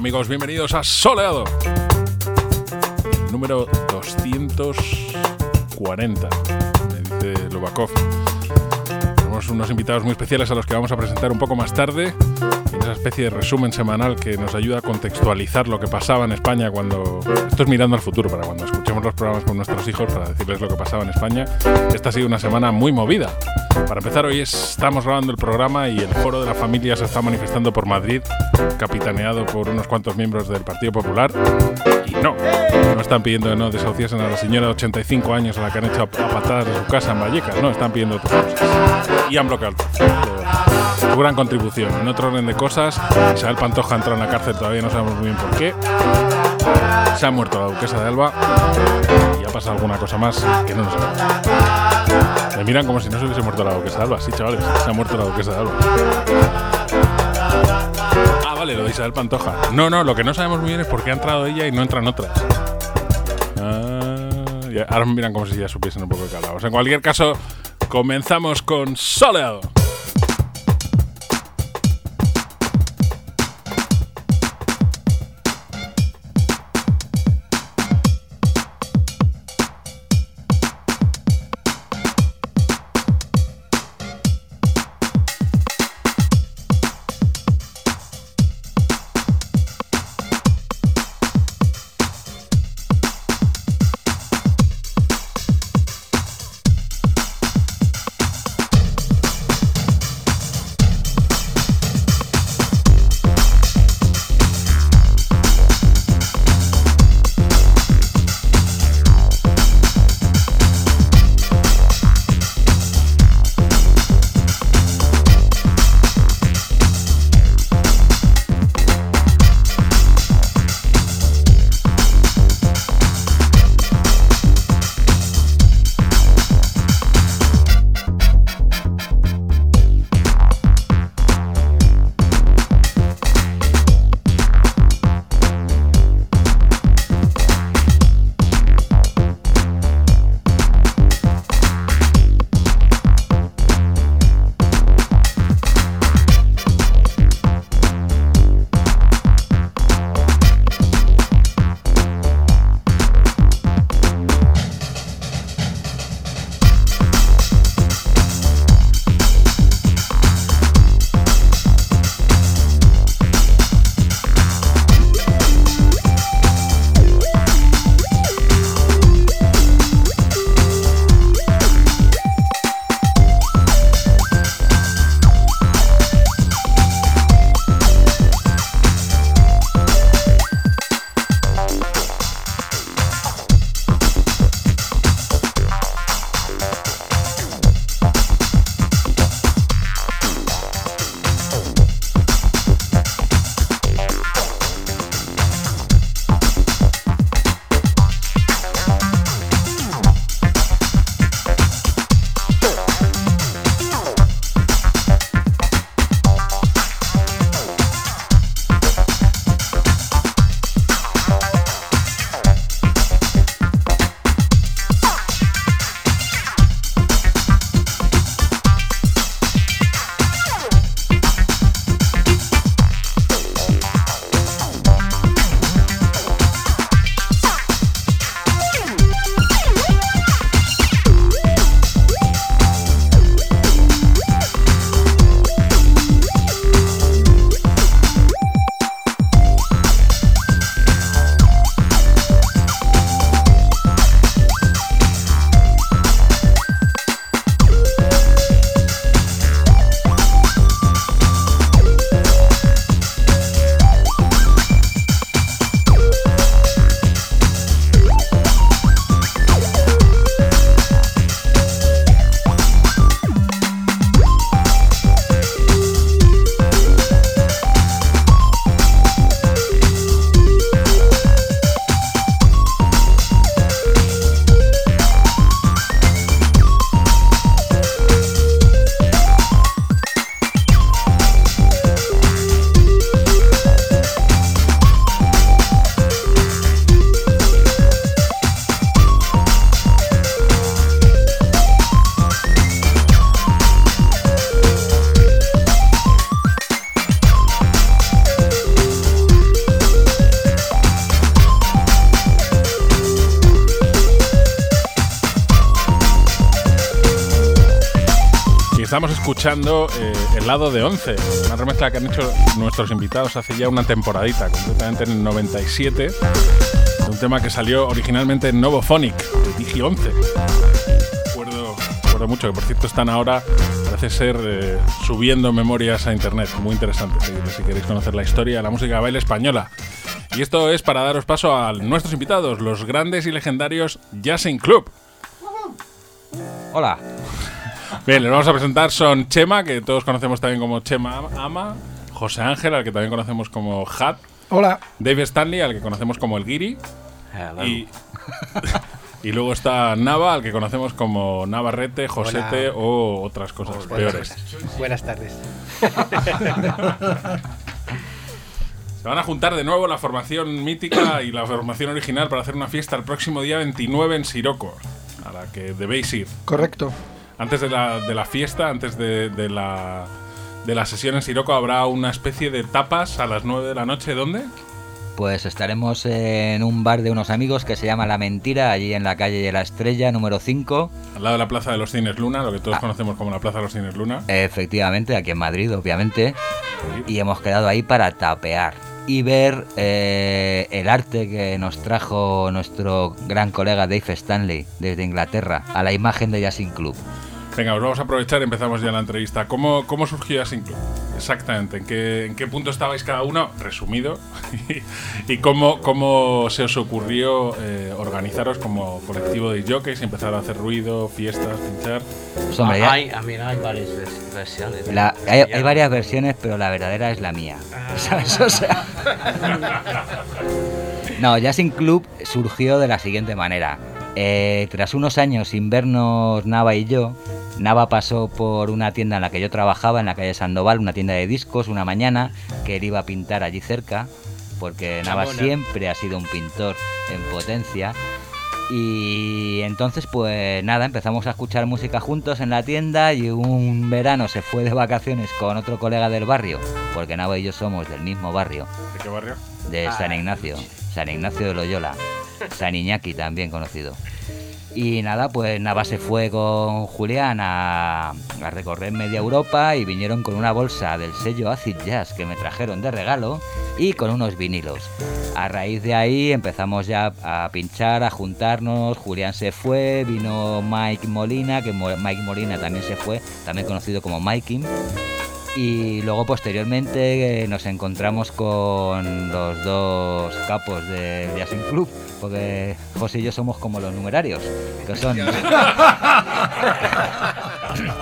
amigos? Bienvenidos a Soleado. Número 240, me dice Lubakov. Tenemos unos invitados muy especiales a los que vamos a presentar un poco más tarde. En esa especie de resumen semanal que nos ayuda a contextualizar lo que pasaba en España cuando. Esto es mirando al futuro, para cuando escuchemos los programas con nuestros hijos, para decirles lo que pasaba en España. Esta ha sido una semana muy movida. Para empezar, hoy estamos grabando el programa y el Foro de la Familia se está manifestando por Madrid, capitaneado por unos cuantos miembros del Partido Popular. Y no, no están pidiendo que no desahuciesen a la señora de 85 años a la que han hecho a patadas de su casa en Vallecas, no, están pidiendo otras cosas. Y han bloqueado su gran contribución. En otro orden de cosas, Isabel Pantoja entró en la cárcel, todavía no sabemos muy bien por qué. Se ha muerto la duquesa de Alba y ha pasado alguna cosa más que no nos sabemos. Me miran como si no se hubiese muerto la duquesa de Alba. Sí, chavales, se ha muerto la duquesa de Alba. Ah, vale, lo de Isabel Pantoja. No, no, lo que no sabemos muy bien es por qué ha entrado ella y no entran otras. Ah, ahora me miran como si ya supiesen un poco de hablamos. En cualquier caso, comenzamos con Soleado. Escuchando eh, El lado de 11, una remezcla que han hecho nuestros invitados hace ya una temporadita, concretamente en el 97, un tema que salió originalmente en Novophonic, de Digi 11. Recuerdo, mucho, que por cierto están ahora, parece ser, eh, subiendo memorias a internet, muy interesante, si, queréis conocer la historia de la música de baile española. Y esto es para daros paso a nuestros invitados, los grandes y legendarios Jazzing Club. Hola. Bien, les vamos a presentar son Chema, que todos conocemos también como Chema Ama, José Ángel, al que también conocemos como Hat, Hola. Dave Stanley, al que conocemos como el Giri, Hello. y, y luego está Nava, al que conocemos como Navarrete, Josete Hola. o otras cosas peores. Buenas tardes. Se van a juntar de nuevo la formación mítica y la formación original para hacer una fiesta el próximo día 29 en Siroco, a la que debéis ir. Correcto. Antes de la, de la fiesta, antes de, de la, de la sesión en Siroco, habrá una especie de tapas a las 9 de la noche. ¿Dónde? Pues estaremos en un bar de unos amigos que se llama La Mentira, allí en la calle de la Estrella, número 5. Al lado de la Plaza de los Cines Luna, lo que todos conocemos como la Plaza de los Cines Luna. Efectivamente, aquí en Madrid, obviamente. Y hemos quedado ahí para tapear y ver eh, el arte que nos trajo nuestro gran colega Dave Stanley desde Inglaterra a la imagen de Jazzing Club. Venga, os vamos a aprovechar y empezamos ya la entrevista. ¿Cómo, cómo surgió Jazzing Club? Exactamente, ¿en qué, en qué punto estabais cada uno? Resumido. y cómo, cómo se os ocurrió eh, organizaros como colectivo de jockeys y empezar a hacer ruido, fiestas, pinchar. Pues, hombre, ya- hay, a mí hay varias vers- versiones. la- hay, hay varias versiones, pero la verdadera es la mía. ¿Sabes? O sea, No, Jazzing Club surgió de la siguiente manera. Eh, tras unos años sin vernos Nava y yo, Nava pasó por una tienda en la que yo trabajaba, en la calle Sandoval, una tienda de discos, una mañana, que él iba a pintar allí cerca, porque Nava siempre ha sido un pintor en potencia. Y entonces, pues nada, empezamos a escuchar música juntos en la tienda y un verano se fue de vacaciones con otro colega del barrio, porque Nava y yo somos del mismo barrio, ¿De qué barrio? de Ah, San Ignacio, San Ignacio de Loyola, San Iñaki también conocido. Y nada, pues Nava se fue con Julián a, recorrer media Europa y vinieron con una bolsa del sello Acid Jazz que me trajeron de regalo y con unos vinilos. A raíz de ahí empezamos ya a pinchar, a juntarnos, Julián se fue, vino Mike Molina, que Mike Molina también se fue, también conocido como Mikey. Y luego posteriormente eh, nos encontramos con los dos capos del Jazzing Club, porque José y yo somos como los numerarios, que son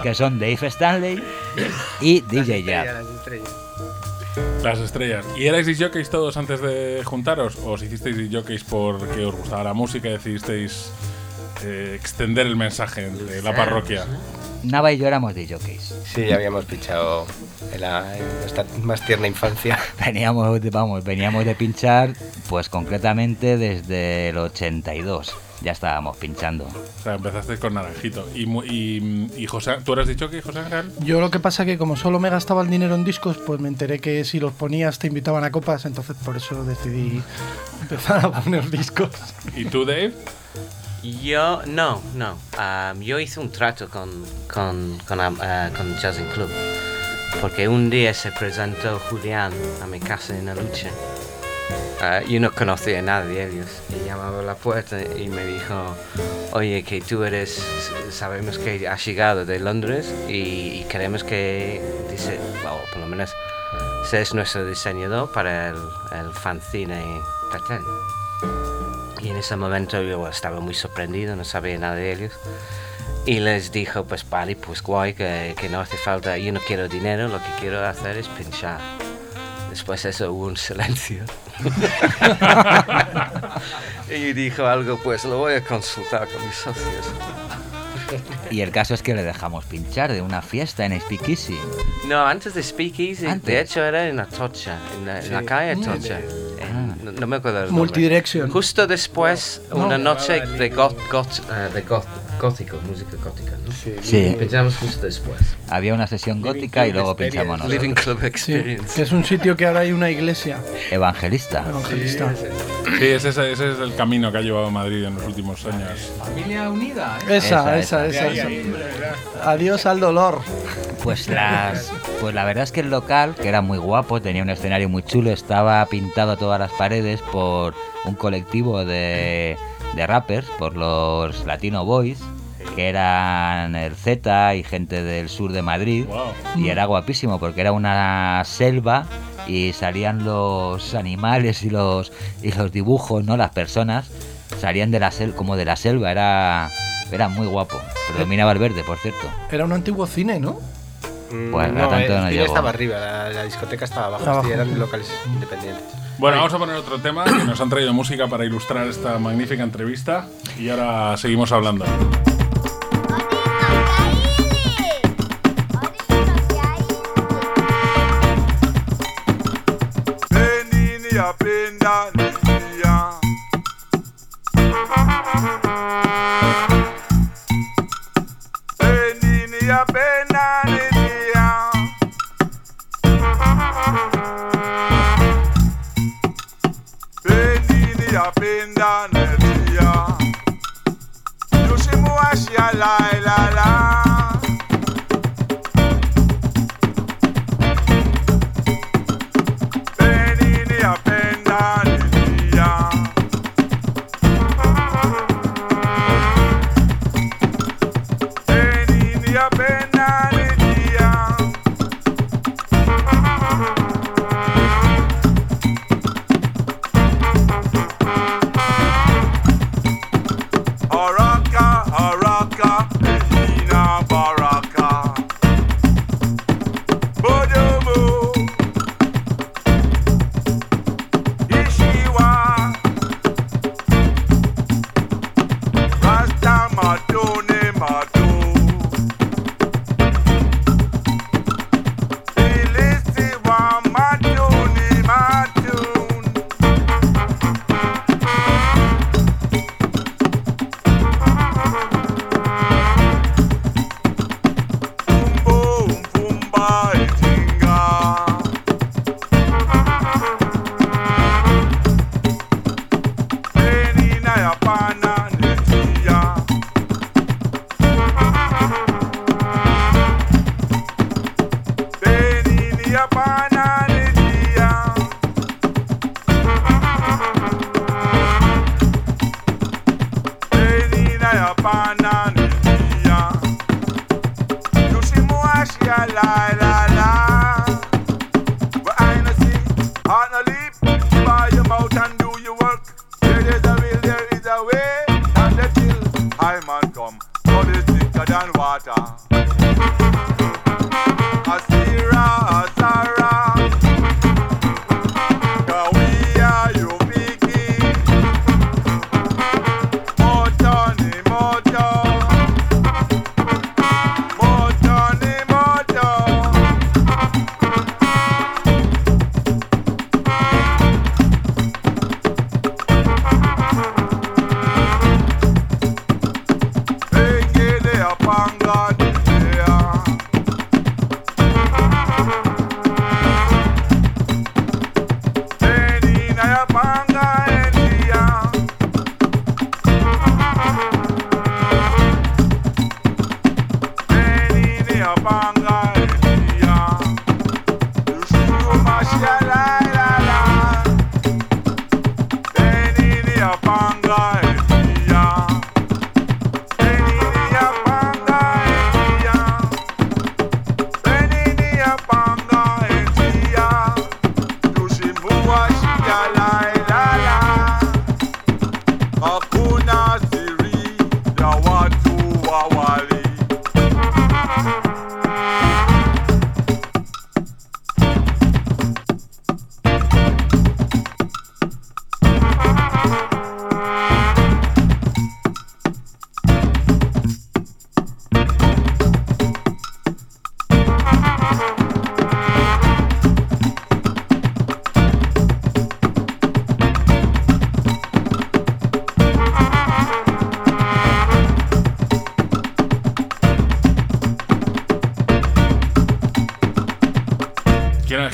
que son Dave Stanley y DJ Jab. Las estrellas. Las estrellas. ¿Y erais jockeys todos antes de juntaros? ¿O os hicisteis jockeys porque os gustaba la música y decidisteis eh, extender el mensaje de la parroquia? Nava y yo éramos de jockeys. Sí, ya habíamos pinchado en, la, en nuestra más tierna infancia. Veníamos de, vamos, veníamos de pinchar, pues concretamente desde el 82. Ya estábamos pinchando. O sea, empezasteis con Naranjito. ¿Y, y, y José, tú eras de jockey, José Ángel? Yo lo que pasa que como solo me gastaba el dinero en discos, pues me enteré que si los ponías te invitaban a copas, entonces por eso decidí empezar a poner discos. ¿Y tú, Dave? Yo, no, no. Yo hice un trato con, con, con, eh, con Jazzing Club. Porque un día se presentó Julián a mi casa en Aluche. Eh, yo no conocía a nadie de ellos. Y llamaba a la puerta y me dijo, oye, que tú eres, sabemos que has llegado de Londres y, queremos que, dice, o por lo menos, seas nuestro diseñador para el, el fanzine Petén. Y en ese momento yo estaba muy sorprendido, no sabía nada de ellos. Y les dijo, pues vale, pues guay, que, que no hace falta, yo no quiero dinero, lo que quiero hacer es pinchar. Después de eso hubo un silencio. y dijo algo, pues lo voy a consultar con mis socios. Y el caso es que le dejamos pinchar de una fiesta en Speakeasy. No, antes de Speakeasy, Antes. de hecho era en Atocha, en la, en la calle Atocha. No, me acuerdo. Multidirection. Justo después, No. una noche de Got, Got, eh, de Got, gótico, música gótica, ¿no? Sí. Pinchamos justo después. Había una sesión gótica y luego pinchamos nosotros. Living Club Sí, Experience. que es un sitio que ahora hay una iglesia Evangelista. evangelista. Sí, ese, es- ese es el camino que ha llevado Madrid en los últimos años. Familia unida, ¿eh? Esa, Esa, esa, esa. esa. Adiós al dolor. Pues las, pues la verdad es que el local, que era muy guapo, tenía un escenario muy chulo, estaba pintado a todas las paredes por un colectivo de, de rappers, por los Latino Boys, que eran el Z y gente del sur de Madrid. Wow. Y era guapísimo porque era una selva y salían los animales y los, y los dibujos, ¿no? Las personas salían de la sel como de la selva, era, era muy guapo. Predominaba el verde, por cierto. Era un antiguo cine, ¿no? Mm, Pues, a no, tanto el no cine llegó. estaba arriba, la, la discoteca estaba abajo, Abajo. sí, eran locales independientes. Bueno, vamos a poner otro tema que nos han traído música para ilustrar esta magnífica entrevista y ahora seguimos hablando. Indonesia. Yushimu Ashia Laila.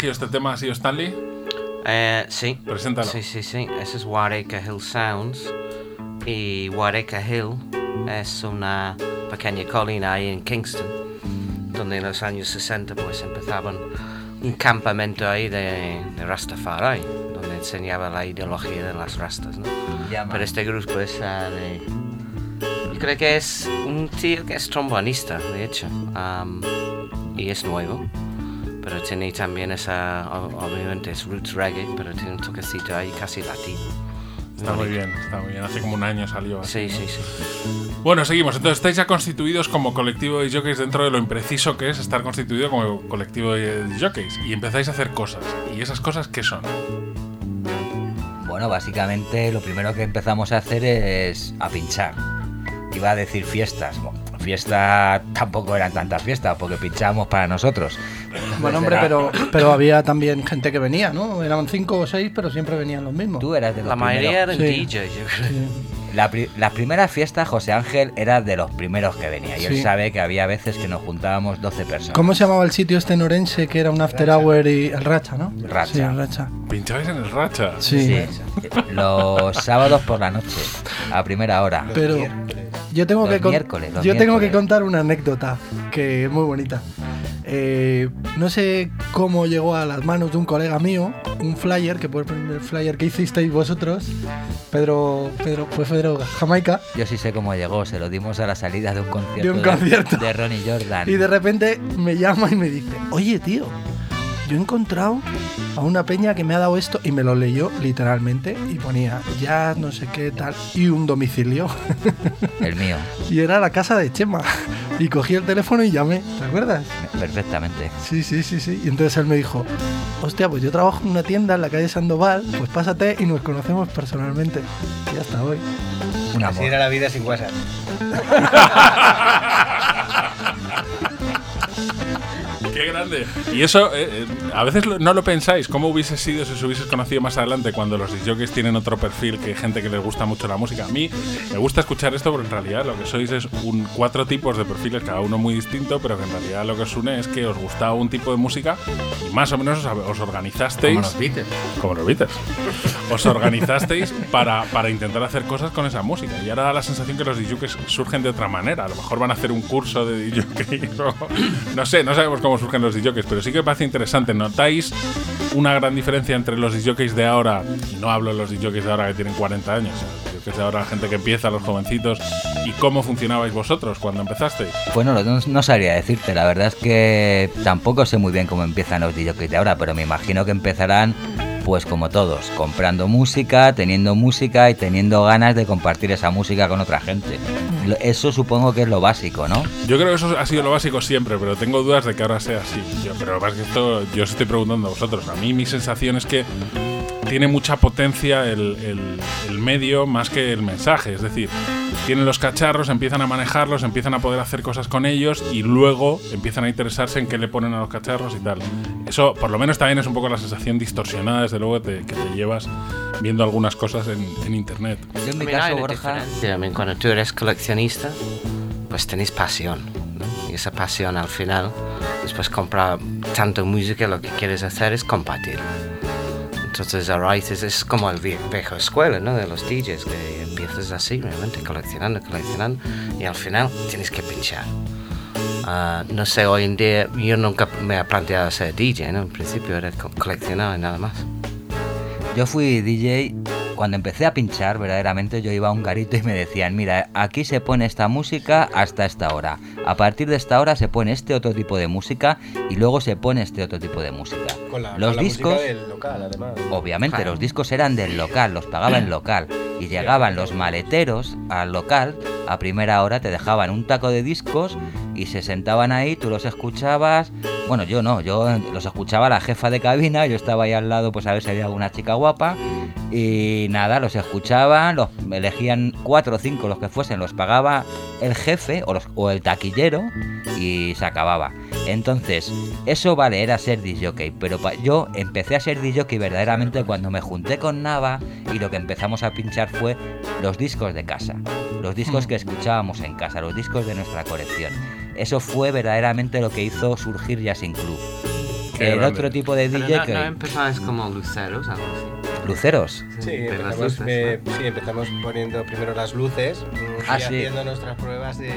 Elegido este tema? ¿Ha sido Stanley? Eh, sí. Preséntalo. Sí, sí, sí. Ese es Waracre Hill Sounds. Y Waracre Hill es una pequeña colina ahí en Kingston, donde en los años 60 pues empezaban un campamento ahí de, de Rastafari, donde enseñaba la ideología de las rastas, ¿no? Llama. Pero este grupo es ah, de... Yo creo que es un tío que es trombonista, de hecho. y es nuevo. Tiene también esa... Obviamente es roots reggae, pero tiene un toquecito ahí casi latino. Está muy bien, está muy bien. Hace como un año salió. así. Sí, sí, sí. Bueno, seguimos. Entonces, estáis ya constituidos como colectivo de jockeys dentro de lo impreciso que es estar constituido como colectivo de jockeys. Y empezáis a hacer cosas. ¿Y esas cosas qué son? Bueno, básicamente lo primero que empezamos a hacer es a pinchar. Iba a decir fiestas. Bueno, fiestas tampoco eran tantas fiestas porque pinchábamos para nosotros. Bueno, hombre, pero, pero había también gente que venía, ¿no? Eran cinco o seis, pero siempre venían los mismos. Tú eras de los La mayoría eran Sí. DJs, yo creo. Sí. La pri- las primeras fiestas, José Ángel era de los primeros que venía. Y él Sí. sabe que había veces que nos juntábamos 12 personas. ¿Cómo se llamaba el sitio este en Orense que era un after hour y el Racha, ¿no? Racha. Sí, el Racha. ¿Pincháis en el racha? Sí. Sí, los sábados por la noche, a primera hora. Pero yo tengo Los que miércoles, los yo tengo que miércoles. contar una anécdota que es muy bonita. Eh, no sé cómo llegó a las manos de un colega mío un flyer, que fue el primer flyer que hicisteis vosotros, Pedro, Pedro, fue Pedro Jamaica, Yo sí sé cómo llegó, se lo dimos a la salida de un concierto De un concierto. de Ronnie Jordan. y de repente me llama y me dice, oye tío, yo he encontrado a una peña que me ha dado esto y me lo leyó literalmente y ponía ya no sé qué tal y un domicilio. El mío, Y era la casa de Chema. Y cogí el teléfono y llamé, ¿te acuerdas? perfectamente. Sí, sí, sí, sí. Y entonces él me dijo, hostia, pues yo trabajo en una tienda en la calle Sandoval, pues pásate y nos conocemos personalmente. Y hasta hoy. Así era la vida sin WhatsApp. ¡Qué grande! Y eso, eh, eh, a veces no lo pensáis. ¿Cómo hubiese sido si os hubieses conocido más adelante cuando los jockeys tienen otro perfil que gente que les gusta mucho la música? A mí me gusta escuchar esto porque en realidad lo que sois es un cuatro tipos de perfiles, cada uno muy distinto, pero que en realidad lo que os une es que os gustaba un tipo de música y más o menos os, os organizasteis. Como los Beatles. Como los Beatles. Os organizasteis para, para intentar hacer cosas con esa música. Y ahora da la sensación que los DJs surgen de otra manera. A lo mejor van a hacer un curso de DJ. o- No sé, no sabemos cómo surgen los DJs, pero sí que me parece interesante. ¿Notáis una gran diferencia entre los DJs de ahora? Y no hablo de los DJs de ahora que tienen 40 años. Los DJs de ahora, la gente que empieza, los jovencitos. ¿Y cómo funcionabais vosotros cuando empezasteis? Bueno, no, no sabría decirte, la verdad es que tampoco sé muy bien cómo empiezan los DJs de ahora, pero me imagino que empezarán pues como todos, comprando música, teniendo música y teniendo ganas de compartir esa música con otra gente. Lo- Eso supongo que es lo básico, ¿no? Yo creo que eso ha sido lo básico siempre, pero tengo dudas de que ahora sea así. Yo, pero lo que pasa es que esto yo os estoy preguntando a vosotros. A mí mi sensación es que tiene mucha potencia el, el- el medio más que el mensaje. Es decir, tienen los cacharros, empiezan a manejarlos, empiezan a poder hacer cosas con ellos y luego empiezan a interesarse en qué le ponen a los cacharros y tal. Eso, por lo menos, también es un poco la sensación distorsionada, desde luego, que te, que te llevas viendo algunas cosas en, en internet. Yo en mi caso, Borja, cuando tú eres coleccionista, pues tenéis pasión. ¿no? Y esa pasión al final, después comprar tanto música, lo que quieres hacer es compartir. Entonces, a raíz es, como el vie- viejo escuela ¿no? de los DJs, que empiezas así, realmente, coleccionando, coleccionando, y al final tienes que pinchar. Ah, no sé, hoy en día yo nunca me he planteado ser DJ, ¿no? En principio era co- coleccionar y nada más. Yo fui DJ cuando empecé a pinchar, verdaderamente yo iba a un garito y me decían, mira, aquí se pone esta música hasta esta hora. A partir de esta hora se pone este otro tipo de música y luego se pone este otro tipo de música. Con la, Los con la discos, del local, además. obviamente, Claro. los discos eran del local, los pagaba el local. Y llegaban los maleteros al local, a primera hora te dejaban un taco de discos y se sentaban ahí, tú los escuchabas. Bueno, yo no, yo los escuchaba la jefa de cabina, yo estaba ahí al lado, pues a ver si había alguna chica guapa. Y nada, los escuchaban, los elegían cuatro o cinco, los que fuesen, los pagaba el jefe o, los- o el taquillero y se acababa. Entonces, eso vale, era ser disjockey, pero yo empecé a ser disjockey verdaderamente cuando me junté con Nava y lo que empezamos a pinchar fue los discos de casa, los discos que escuchábamos en casa, los discos de nuestra colección. Eso fue verdaderamente lo que hizo surgir Jazzing Club. Qué el grande. otro tipo de DJ no, que... no empezáis como luceros, algo así. Luceros. Sí, empezamos, luces, eh, ¿no? sí, empezamos poniendo primero las luces mm, Ah, y sí. haciendo nuestras pruebas de,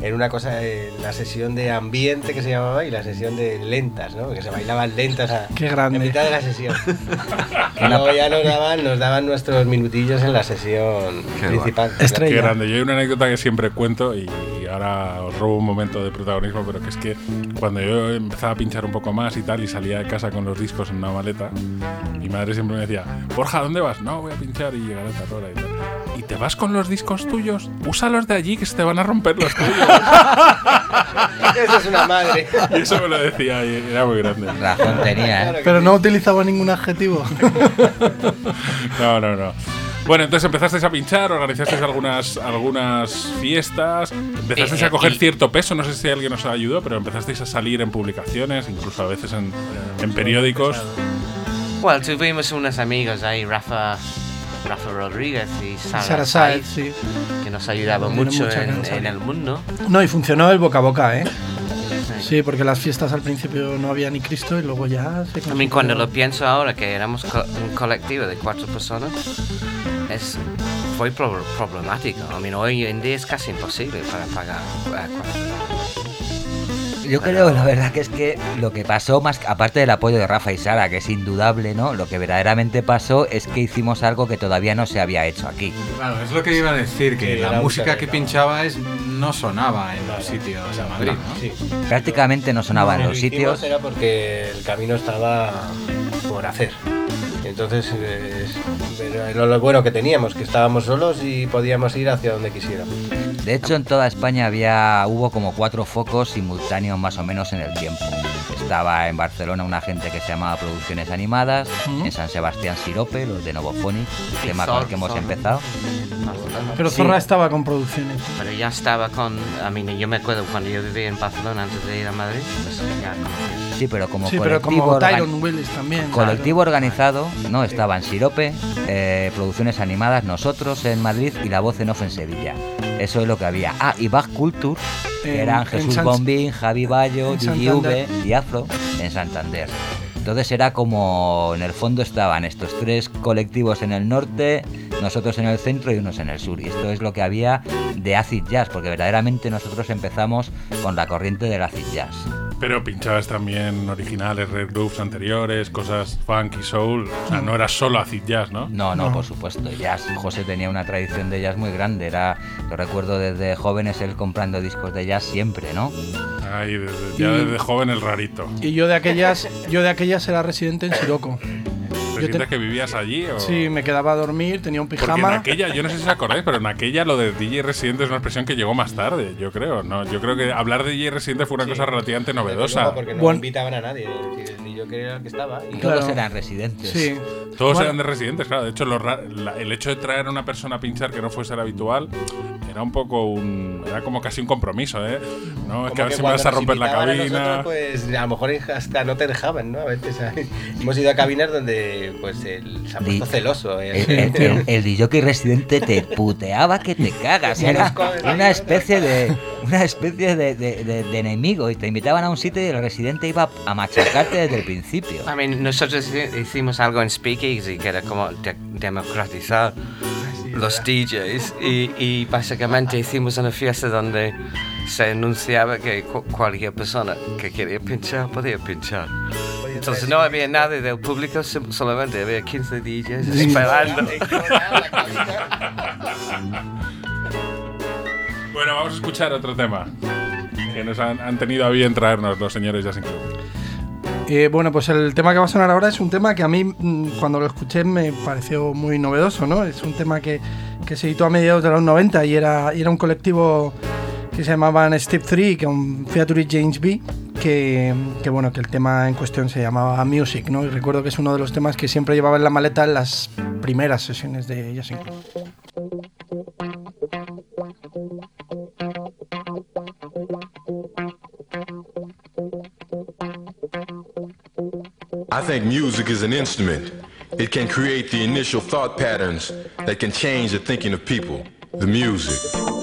en una cosa, en la sesión de ambiente que se llamaba y la sesión de lentas, ¿no? Que se bailaban lentas a, Qué grande. en mitad de la sesión. y luego ya nos daban, nos daban nuestros minutillos en la sesión Qué principal. Estrella. Qué grande. Yo hay una anécdota que siempre cuento y ahora os robo un momento de protagonismo, pero que es que cuando yo empezaba a pinchar un poco más y tal y salía de casa con los discos en una maleta, mi madre siempre me decía, Borja, ¿dónde vas? No, voy a pinchar y llegaré a tal hora y tal. ¿Y te vas con los discos tuyos? Úsalos de allí que se te van a romper los tuyos. Eso es una madre. y eso me lo decía y era muy grande. Razón tenía, ¿eh? Pero no utilizaba ningún adjetivo. No, no, no. Bueno, entonces empezasteis a pinchar, organizasteis algunas, algunas fiestas, empezasteis Eh, a coger cierto peso, no sé si alguien os ayudó, pero empezasteis a salir en publicaciones, incluso a veces en, en periódicos. Bueno, tuvimos unos amigos ahí, Rafa, Rafa Rodríguez y Sara, Sara Saez, sí. que nos Tiene mucho en, el mundo. No, y funcionó el boca a boca, ¿eh? Sí. Porque las fiestas al principio no había ni Cristo y luego ya se A mí cuando lo pienso ahora, que éramos co- un colectivo de cuatro personas, es, fue pro- problemático. I mean, hoy en día es casi imposible para pagar. eh, cuatro. Yo creo, la verdad, que es que lo que pasó, más aparte del apoyo de Rafa y Sara, que es indudable, ¿no? Lo que verdaderamente pasó es que hicimos algo que todavía no se había hecho aquí. Claro, es lo que iba a decir, que Sí, la música que terreno. pinchabais no sonaba en los sitios de Madrid, ¿no? Sí. Prácticamente no sonaba en Lo los sitios. Era porque el camino estaba por hacer. Entonces, eh, era lo, bueno que teníamos, que estábamos solos y podíamos ir hacia donde quisiéramos. De hecho, en toda España había hubo como cuatro focos simultáneos más o menos en el tiempo. Estaba en Barcelona una gente que se llamaba Producciones Animadas, Ujú. en San Sebastián Sirope, los de Novophonic, Sí, tema con el que hemos empezado. Pero Sí. Zorra estaba con producciones. Pero ya estaba con. I mean, yo me acuerdo cuando yo vivía en Barcelona antes de ir a Madrid, pues ya conocía. Sí, pero como Sí, pero colectivo, como organ- Tyron Willis también. colectivo organizado, no estaban Sirope, eh, Producciones Animadas, nosotros en Madrid y La Voz en Off en Sevilla. Eso es lo que había. Ah, y Back Culture, que eran Jesús San- Bombín, Javi Bayo, en Gigi Santander. V y Afro en Santander. Entonces era como, en el fondo estaban estos tres colectivos en el norte, nosotros en el centro y unos en el sur. Y esto es lo que había de acid jazz, porque verdaderamente nosotros empezamos con la corriente del acid jazz. Pero pinchabas también originales, red grooves anteriores, cosas funk y soul. O sea, no era solo acid jazz, ¿no? No, no, No. por supuesto. Jazz. José tenía una tradición de jazz muy grande. Era, lo recuerdo desde jóvenes él comprando discos de jazz siempre, ¿no? Ahí, desde, ya Y- desde joven el rarito. Y yo de aquellas, yo de aquellas era residente en Siroco. ¿Sientes que vivías allí? O? Sí, me quedaba a dormir, tenía un Porque en pijama. aquella, yo no sé si os acordáis, pero en aquella lo de DJ residente es una expresión que llegó más tarde, yo creo. ¿no? Yo creo que hablar de DJ residente fue una Sí. cosa relativamente novedosa. luego, Porque no Bueno. invitaban a nadie. Ni yo era el que estaba. Y Claro. Todos eran residentes. Sí. Todos Bueno, eran de residentes, claro. De hecho, lo ra- la- el hecho de traer a una persona a pinchar que no fuese el habitual era un poco un. Era como casi un compromiso, ¿eh? No, es que a ver si me vas a romper la invitaban a cabina. nosotros, pues a lo mejor hasta no te dejaban, ¿no? A veces ¿sabes? hemos ido a cabinas donde pues el, se ha puesto Di- celoso. ¿eh? El, el, el, el DJ residente te puteaba que te cagas. Era una especie de una especie de, de- de- de enemigo y te invitaban a un sitio y el residente iba a machacarte desde el principio. I mean, nosotros hi- hicimos algo en Speakeasy que era como de- democratizar los DJs y, y básicamente hicimos una fiesta donde se anunciaba que cu- cualquier persona que quería pinchar podía pinchar. Entonces no había nadie del público, solamente había 15 DJs esperando. Bueno, vamos a escuchar otro tema que nos han, han tenido a bien traernos los señores Jazz Club. Eh, bueno, pues el tema que va a sonar ahora es un tema que a mí mm, cuando lo escuché me pareció muy novedoso, ¿no? Es un tema que, que se editó a mediados de los 90 y era, y era un colectivo que se llamaban Step 3, con featuring James B, que, que, bueno, que el tema en cuestión se llamaba Music, ¿no? Y recuerdo que es uno de los temas que siempre llevaba en la maleta en las primeras sesiones de Jazz. I think music is an instrument. It can create the initial thought patterns that can change the thinking of people. The music.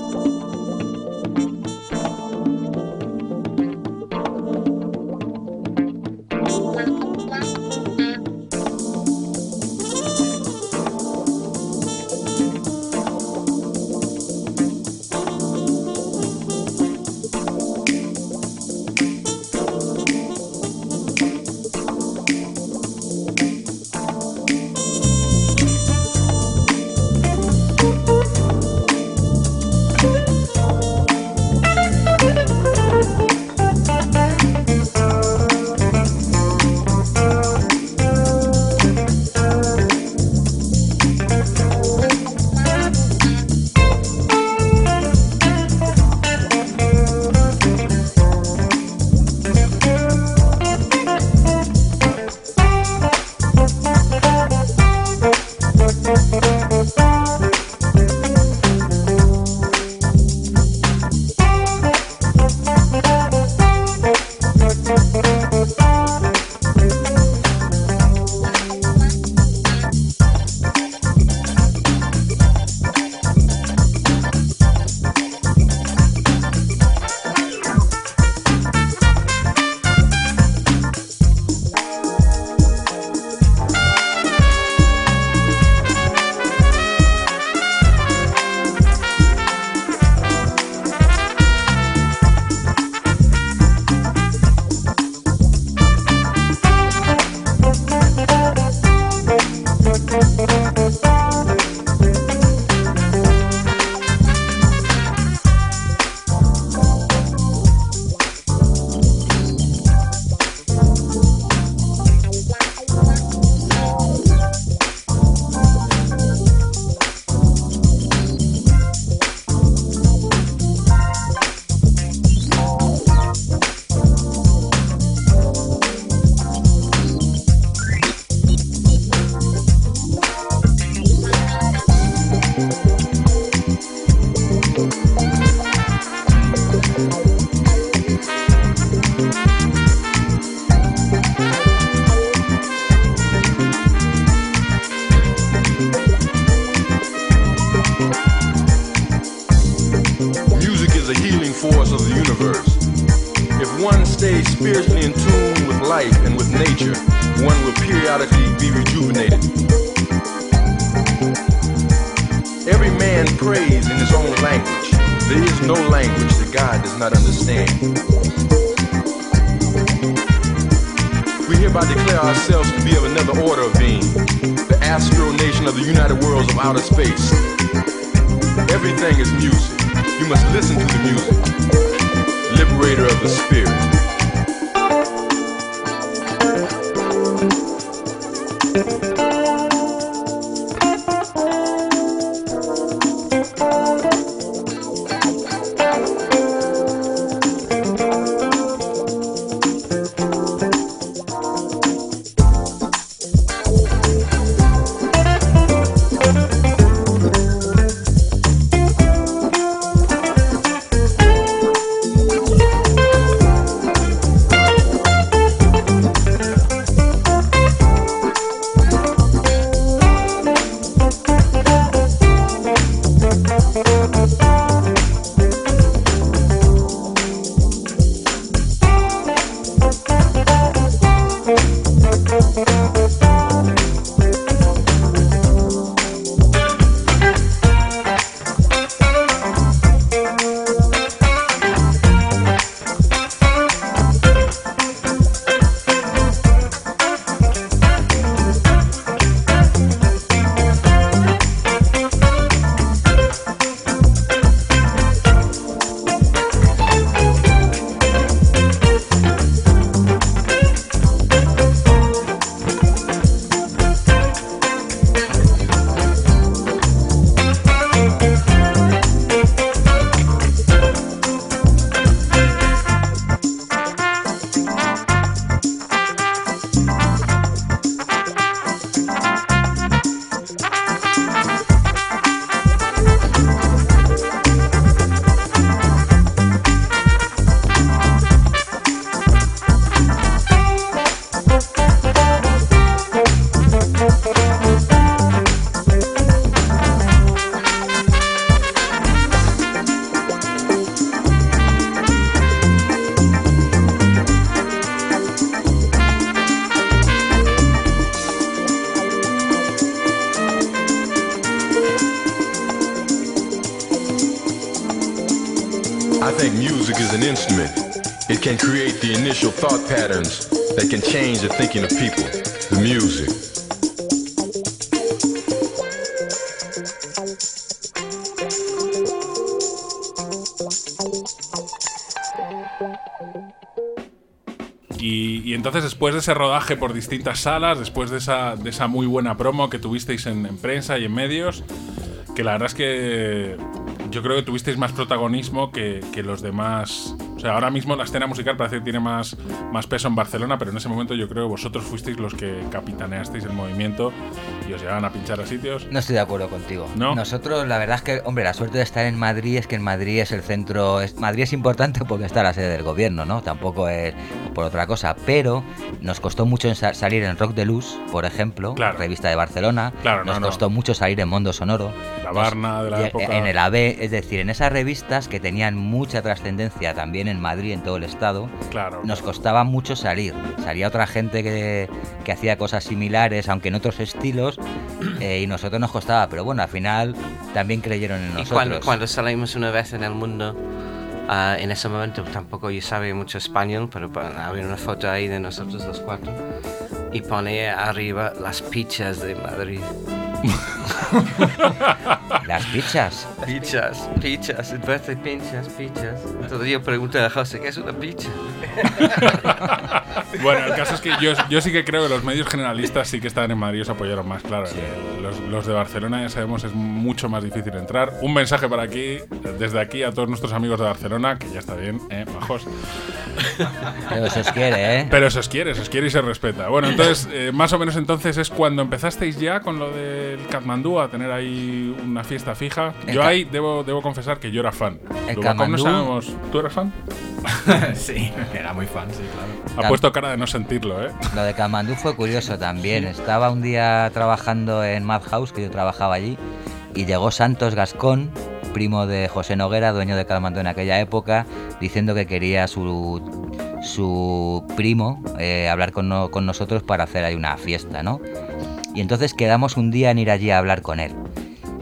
Patterns that can change the thinking of people. The music. Y, y entonces después de ese rodaje por distintas salas, después de esa, de esa muy buena promo que tuvisteis en, en prensa y en medios, que la verdad es que yo creo que tuvisteis más protagonismo que, que los demás. Sea, ahora mismo la escena musical parece que tiene más, más peso en Barcelona, pero en ese momento yo creo que vosotros fuisteis los que capitaneasteis el movimiento y os llevaban a pinchar a sitios. No estoy de acuerdo contigo. ¿No? Nosotros, la verdad es que, hombre, la suerte de estar en Madrid es que en Madrid es el centro. es- Madrid es importante porque está la sede del gobierno, ¿no? Tampoco es por otra cosa. Pero nos costó mucho salir en Rock de Luz, por ejemplo, Claro. revista de Barcelona. Claro, no, nos no. costó mucho salir en Mondo Sonoro. La Nos- Barna de la y- época. En el AB, es decir, en esas revistas que tenían mucha trascendencia también en Madrid, en todo el estado. Claro. Nos costaba mucho salir. Salía otra gente que, que hacía cosas similares, aunque en otros estilos, eh, y nosotros nos costaba. Pero bueno, al final también creyeron en Y nosotros. cuando, cuando salimos una vez en el mundo, ah, en ese momento tampoco yo sabía mucho español, pero había una foto ahí de nosotros los cuatro y ponía arriba las pichas de Madrid. Las pichas. Pichas, pichas, en vez de pinchas, pichas. Entonces yo pregunté a José, ¿qué es una picha? Bueno, el caso es que yo, yo sí que creo que los medios generalistas sí que estaban en Madrid y os apoyaron más, claro. Los, los de Barcelona ya sabemos es mucho más difícil entrar. Un mensaje para aquí, desde aquí a todos nuestros amigos de Barcelona, que ya está bien, ¿eh? Majos. Pero se os quiere, ¿eh? Pero se os quiere, se os quiere y se respeta. Bueno, entonces, eh, más o menos entonces es cuando empezasteis ya con lo del Katmandú a tener ahí una fiesta fija. El Yo ahí debo, debo confesar que yo era fan. El no sabemos. ¿Tú eras fan? sí, era muy fan, sí, claro. Ha Tam- puesto cara de no sentirlo, ¿eh? Lo de Kamandú fue curioso también. Estaba un día trabajando en Madhouse, que yo trabajaba allí, y llegó Santos Gascón primo de José Noguera, dueño de Calmando en aquella época, diciendo que quería su, su primo eh, hablar con, no- con nosotros para hacer ahí una fiesta, ¿no? Y entonces quedamos un día en ir allí a hablar con él.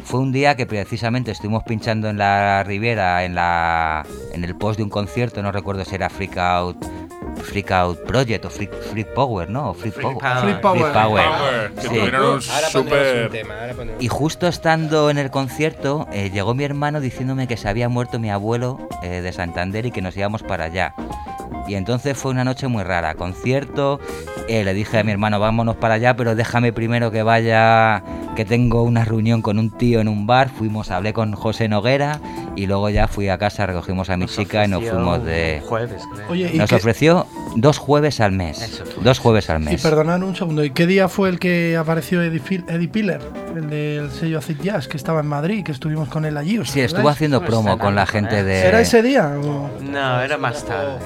Fue un día que precisamente estuvimos pinchando en la Riviera, en, la, en el post de un concierto, no recuerdo si era Freak Out, Freak Out Project o Freak, Freak Power, ¿no? O Freak, Freak Power. Power. Freak Power. Freak Power. Power, que Sí. tuvieron un tema, Y justo estando en el concierto, eh, llegó mi hermano diciéndome que se había muerto mi abuelo eh, de Santander y que nos íbamos para allá. Y entonces fue una noche muy rara. Concierto, eh, le dije a mi hermano, vámonos para allá, pero déjame primero que vaya, que tengo una reunión con un tío en un bar. Fuimos, hablé con José Noguera y luego ya fui a casa, recogimos a mi Nos chica y nos fuimos de... Jueves, creo. Oye, ¿y Nos qué- ofreció dos jueves al mes. Eso. Dos jueves al Y mes. perdonad un segundo, ¿y qué día fue el que apareció Eddie, Pil- Eddie Piller, el del sello Acid Jazz, que estaba en Madrid, que estuvimos con él allí? ¿os Sí, estuvo haciendo Estuvo promo con la gente de... ¿Era ese día? o- No, era más tarde.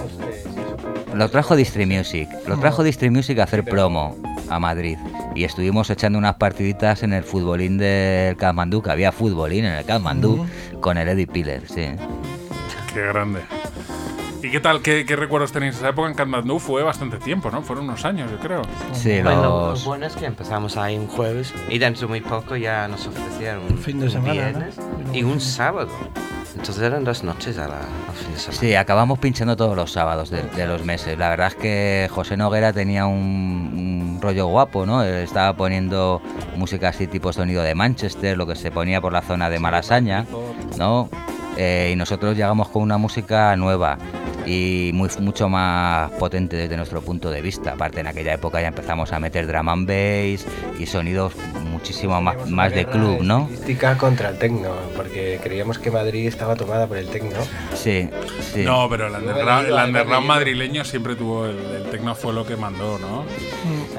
Lo trajo Distri Music. Lo trajo Distri Music a hacer promo a Madrid. Y estuvimos echando unas partiditas en el futbolín del Kathmandú, que había futbolín en el Kathmandú, con el Eddie Piller, sí. Qué grande. ¿Y qué tal? ¿Qué, qué recuerdos tenéis de esa época en Kathmandu? Fue bastante tiempo, ¿no? Fueron unos años, yo creo. Sí, Bueno, lo los... bueno es que empezamos ahí un jueves y dentro de muy poco ya nos ofrecieron un Fin de semana, viernes ¿no? y un sábado. Entonces eran dos noches a la, al fin de semana. Sí, acabamos pinchando todos los sábados de, de los meses. La verdad es que José Noguera tenía un, un rollo guapo, ¿no? Él estaba poniendo música así tipo sonido de Manchester, lo que se ponía por la zona de Malasaña, ¿no? Eh, y nosotros llegamos con una música nueva y muy, mucho más potente desde nuestro punto de vista. Aparte, en aquella época ya empezamos a meter drum and bass y sonidos muchísimo más, más de club, ¿no? contra el tecno, porque creíamos que Madrid estaba tomada por el tecno. Sí, sí. No, pero el underground, el underground madrileño siempre tuvo el, el tecno fue lo que mandó, ¿no?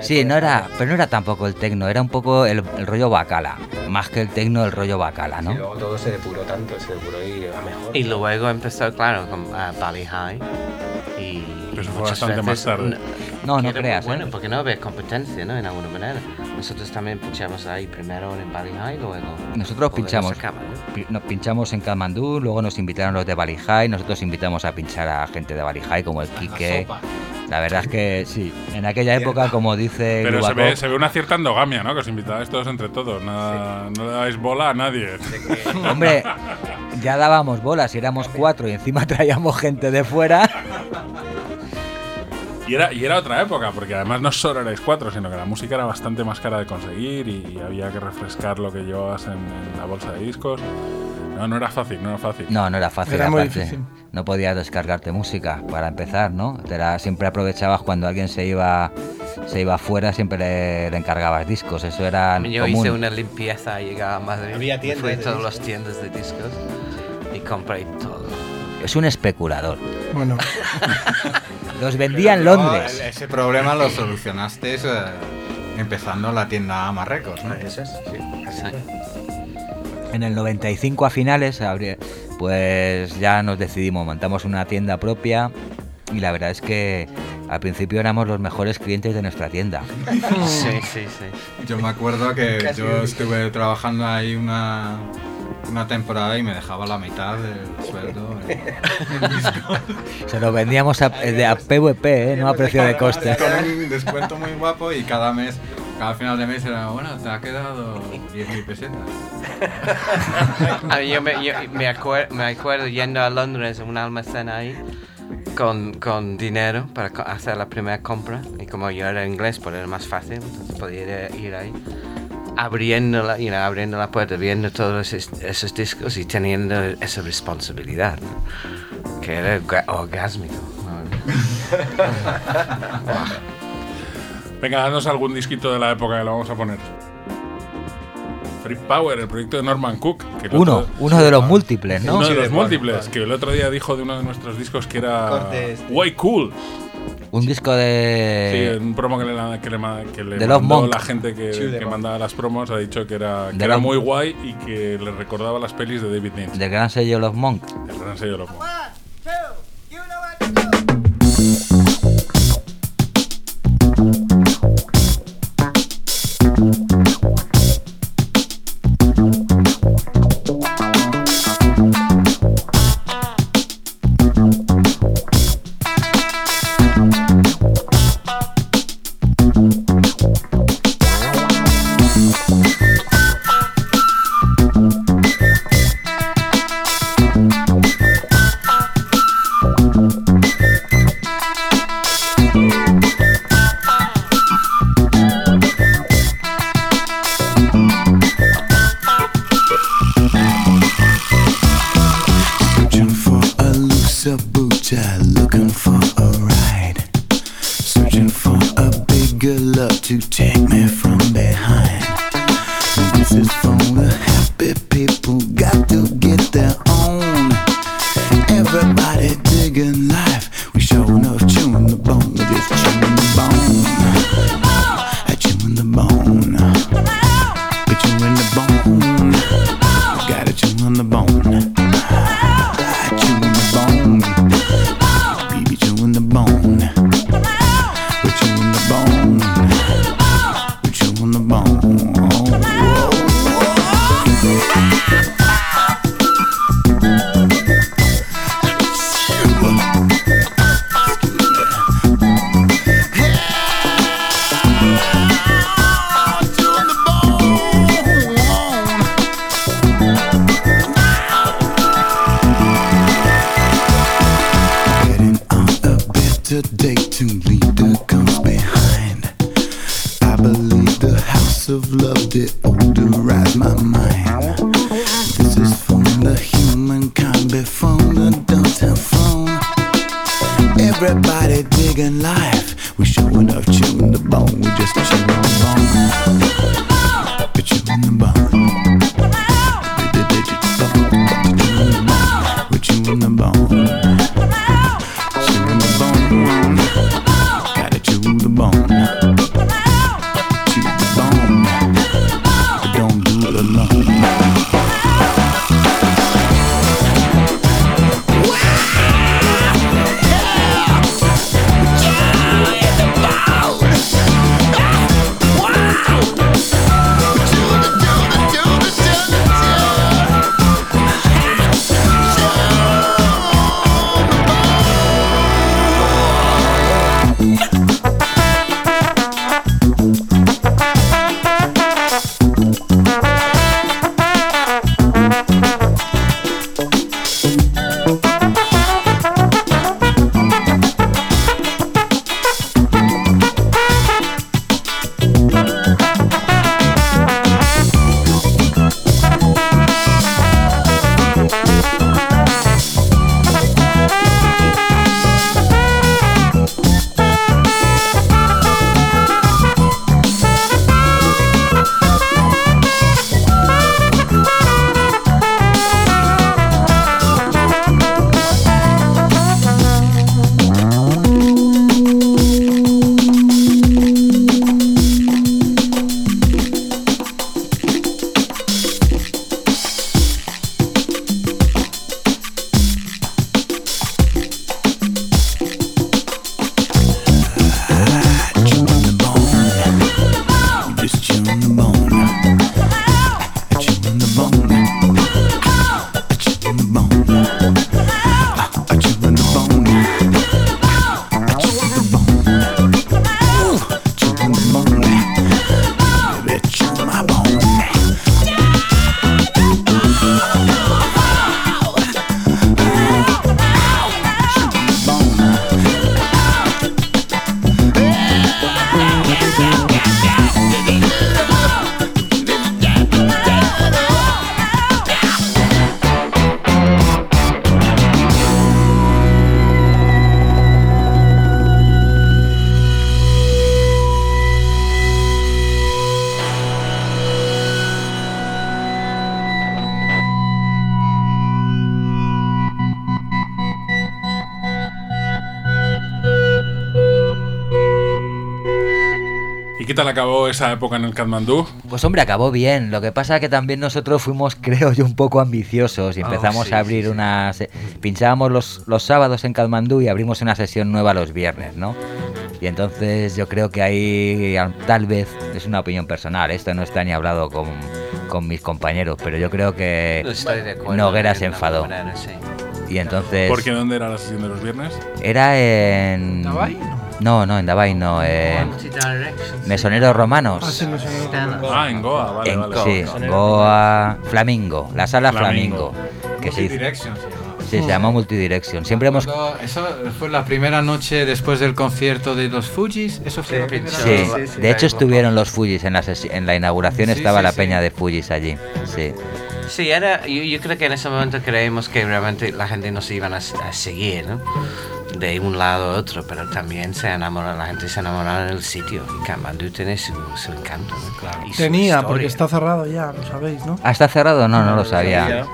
Sí, no era, pero no era tampoco el tecno, era un poco el, el rollo bacala. Más que el tecno, el rollo bacala, Y ¿no? luego todo se depuró tanto, se depuró y a mejor. Y luego empezó, claro, con ah, Bali High. Y Pero eso fue muchas bastante más veces, tarde. No, no creas, ¿eh? Bueno, porque no había competencia, ¿no? En alguna manera. Nosotros también pinchamos ahí primero en Bali High, luego. Nosotros pinchamos. sacamos, ¿no? Nos pinchamos en Kathmandú, luego nos invitaron los de Bali High, nosotros invitamos a pinchar a gente de Bali High como el Quique. La verdad es que sí, en aquella época, como dice Pero se ve, se ve una cierta endogamia, ¿no? Que os invitabais todos entre todos. Nada, No le dais bola a nadie. hombre, ya dábamos bolas y éramos cuatro y encima traíamos gente de fuera. Y era, y era otra época, porque además no solo erais cuatro, sino que la música era bastante más cara de conseguir y, y había que refrescar lo que llevabas en, en la bolsa de discos. No, no era fácil, no era fácil. No, no era fácil. Era muy difícil. No podías descargarte música para empezar, ¿no? Te la- siempre aprovechabas cuando alguien se iba se iba afuera, siempre le, le encargabas discos. Eso era Yo común. hice una limpieza al llegar a Madrid. Había tiendas Fui a todas las tiendas de discos y compré todo. Es un especulador. Bueno, Los vendía en Londres. Ese problema lo solucionaste eh, empezando la tienda Marrecos, ¿no? Eso es, sí. Sí. En el 95 a finales, pues ya nos decidimos, montamos una tienda propia y la verdad es que al principio éramos los mejores clientes de nuestra tienda. Sí, sí, sí. Yo me acuerdo que Casi yo estuve trabajando ahí una, una temporada y me dejaba la mitad del sueldo. en-. Se lo vendíamos a, de- a PVP, ¿eh? no a precio de coste. Con un descuento muy guapo y cada mes, cada final de mes era, bueno, te ha quedado 10.000 pesetas. Ah, yo me, yo me, acuer- me acuerdo yendo a Londres a un almacén ahí con, con dinero para hacer la primera compra. Y como yo era inglés, pues era más fácil, entonces podía ir, ir ahí. Abriendo la, you know, abriendo la puerta, viendo todos esos, esos discos y teniendo esa responsabilidad, ¿no? que era orgásmico. Venga, danos algún disquito de la época que lo vamos a poner. Free Power, el proyecto de Norman Cook. que Uno, otro- uno de los múltiples, ¿no? Uno de Sí, los múltiples, que el otro día dijo de uno de nuestros discos que era Cortes. Way Cool. Un disco Sí, de... un promo que le, que le, que le mandó Monk. la gente que, Sí, que Monk. mandaba las promos, ha dicho que era, que era Love- muy guay y que le recordaba las pelis de David Lynch. del gran sello Los Monk. El gran sello Love Monk. to acabó esa época en el Katmandú? Pues hombre, acabó bien. Lo que pasa es que también nosotros fuimos, creo yo, un poco ambiciosos y Oh, empezamos sí, a abrir sí, sí. una... Pinchábamos los, los sábados en Katmandú y abrimos una sesión nueva los viernes, ¿no? Y entonces yo creo que ahí al- tal vez, es una opinión personal, esto no está ni hablado con, con mis compañeros, pero yo creo que No Noguera se enfadó. manera, sí. Y entonces... ¿Por qué dónde era la sesión de los viernes? Era en... ¿Davai? No, no, en Davai no, sí. Mesoneros Romanos. Ah, sí. Ah, en Goa, vale, En- vale. sí, Goa. Goa, Flamingo, la sala Flamingo. Flamingo, que llamaba. sí, se llamó Multidirection. Siempre hemos... Eso fue la primera noche después del concierto de los Fujis. Eso fue Sí, la primera sí, Sí, noche? sí, sí, de hecho estuvieron los Fujis en la, en la inauguración, Sí, estaba sí, la sí. peña de Fujis allí. Sí, Sí, era, yo, yo creo que en ese momento creímos que realmente la gente nos iban a, a seguir, ¿no? De un lado a otro, pero también se enamora, la gente se enamora del sitio. Y Kamandú tiene su, su encanto. ¿no? Y su Tenía, porque está cerrado ya, lo sabéis, ¿no? ¿Ah, está cerrado? No, no lo sabía.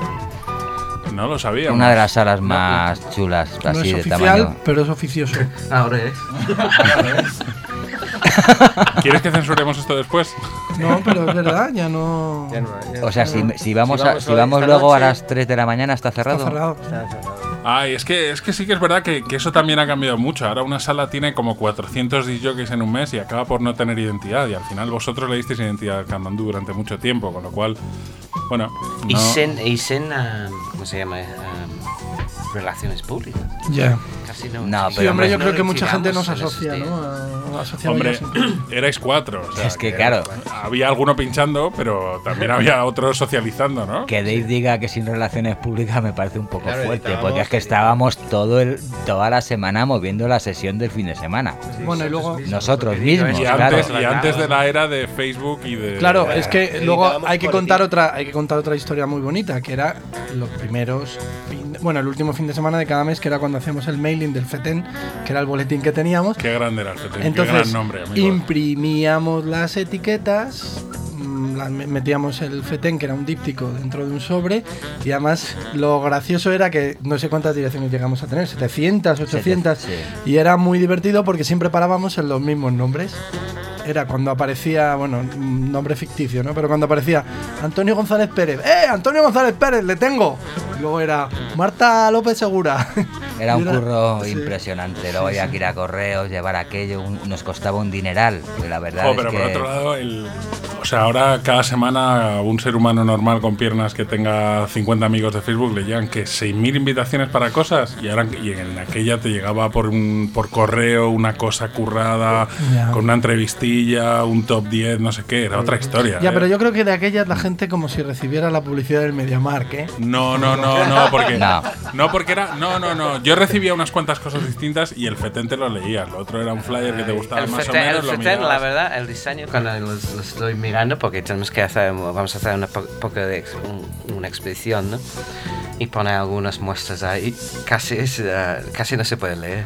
No lo sabía. Una de las salas más chulas, No así es de oficial, tamaño. pero es oficioso. Ahora es. ¿Quieres que censuremos esto después? No, pero es verdad, ya no. Ya no, ya O sea, si, si vamos, Si a- vamos si hoy, vamos luego a las 3 de la mañana, ¿está cerrado? Está cerrado. está cerrado. Ay, es que, es que sí que es verdad que, que eso también ha cambiado mucho. Ahora una sala tiene como 400 disjockeys en un mes y acaba por no tener identidad. Y al final vosotros le disteis identidad al Kamandú durante mucho tiempo, con lo cual, bueno, Y no- sin, y sin ah, ¿cómo se llama? Ah, relaciones públicas. Ya. Casi no. No, Sí, pero hombre, yo no creo que mucha gente nos asocia. ¿no? A- asociaba hombre, o sea, Es que claro, Había alguno pinchando, pero también había otros socializando, ¿no? que Dave diga que sin relaciones públicas me parece un poco Claro, fuerte, porque es que estábamos todo el, toda la semana moviendo la sesión del fin de semana. Bueno, y luego. Nosotros mismos, Y claro. antes, y antes de la era de Facebook y de. Claro, es que luego hay que contar otra, hay que contar otra historia muy bonita, que era los primeros, fin- bueno, el último fin de semana de cada mes, que era cuando hacíamos el mailing del FETEN, que era el boletín que teníamos. Qué grande era el Feten, qué Entonces gran nombre, amigo. imprimíamos las etiquetas, mm, metíamos el FETEN, que era un díptico, dentro de un sobre, y además lo gracioso era que no sé cuántas direcciones llegamos a tener, 700, 800, Sí. y era muy divertido porque siempre parábamos en los mismos nombres. Era cuando aparecía, bueno, un nombre ficticio, ¿no? Pero cuando aparecía Antonio González Pérez, ¡eh! Antonio González Pérez, le tengo. Y luego era Marta López Segura. Era un curro sí. impresionante. Luego había que ir a correos, llevar aquello, un- nos costaba un dineral. la verdad Jo, es pero que por otro lado, el, o sea, ahora cada semana un ser humano normal con piernas que tenga 50 amigos de Facebook le llegan que 6.000 invitaciones para cosas y ahora y en aquella te llegaba por un por correo una cosa currada con una entrevistilla, un top 10, no sé qué, era otra historia. Ya, ¿eh? pero yo creo que de aquellas la gente como si recibiera la publicidad del MediaMark, ¿eh? No, no, no, no, porque No. no. porque era no, no, no. Yo recibía unas cuantas cosas distintas y el fetén te lo leías. Lo otro era un flyer que te gustaba El más fetén, o menos. el lo fetén, la verdad, el diseño, cuando lo, lo estoy mirando, porque tenemos que hacer, vamos a hacer una po- poco de un- una expedición, ¿no? Y pone algunas muestras ahí, casi, es, eh, casi no se puede leer.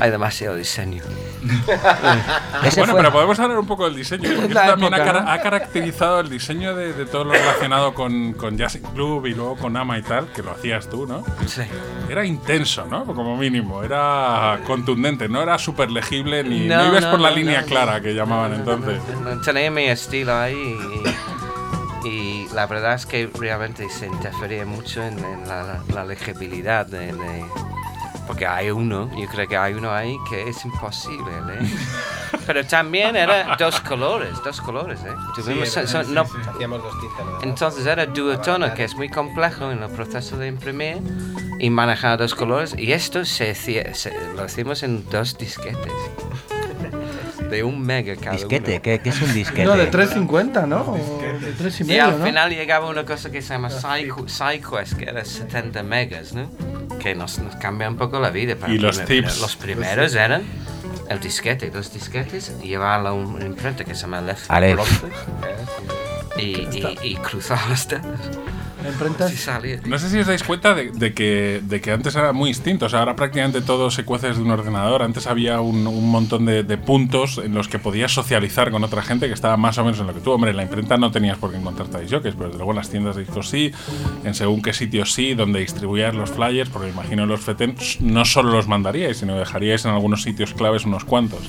Hay demasiado diseño. Bueno, fue- pero podemos hablar un poco del diseño, porque eso también ha, época, cara- ¿no? ha caracterizado el diseño de, de todo lo relacionado con, con Jazz Club y luego con Ama y tal, que lo hacías tú, ¿no? Sí. Era intenso, ¿no? Como mínimo, era contundente, no era súper legible ni no, No, ibas no, por la línea clara que llamaban entonces. Tenía mi estilo ahí y, y la verdad es que realmente se interfería mucho en, en la, la legibilidad de, de- porque hay uno, yo creo que hay uno ahí que es imposible leer. Pero también era dos colores, dos colores, ¿eh? Tuvimos, Sí, so- sí, no- sí. Hacíamos dos tintas. ¿no? entonces era duotono, que es muy complejo en el proceso de imprimir y manejar dos colores. Y esto se- lo hicimos en dos disquetes. De un mega cada disquete, uno. ¿qué, qué es un disquete? No, de 3.50, ¿no? O de 3 y Y medio, al ¿no? final llegaba una cosa que se llama Psycho- PsyQuest, que era 70 megas, ¿no? Que nos, nos cambia un poco la vida. Para Y los primer- tips. Los primeros eran el disquete, los disquetes, y llevarlo a un imprenta que se llama Left Aleph. Brothers, y, y, y cruzar los dedos. La imprenta Si salía. No sé si os dais cuenta de, de que, de que antes era muy distinto. O sea, ahora prácticamente todo se cuece desde un ordenador. Antes había un, un montón de, de puntos en los que podías socializar con otra gente que estaba más o menos en lo que tú. Hombre, en la imprenta no tenías por qué encontrarte a jockeys, pero desde luego en las tiendas de discos sí, en según qué sitios sí, donde distribuías los flyers, porque imagino los FETEN no solo los mandaríais, sino dejaríais en algunos sitios claves unos cuantos.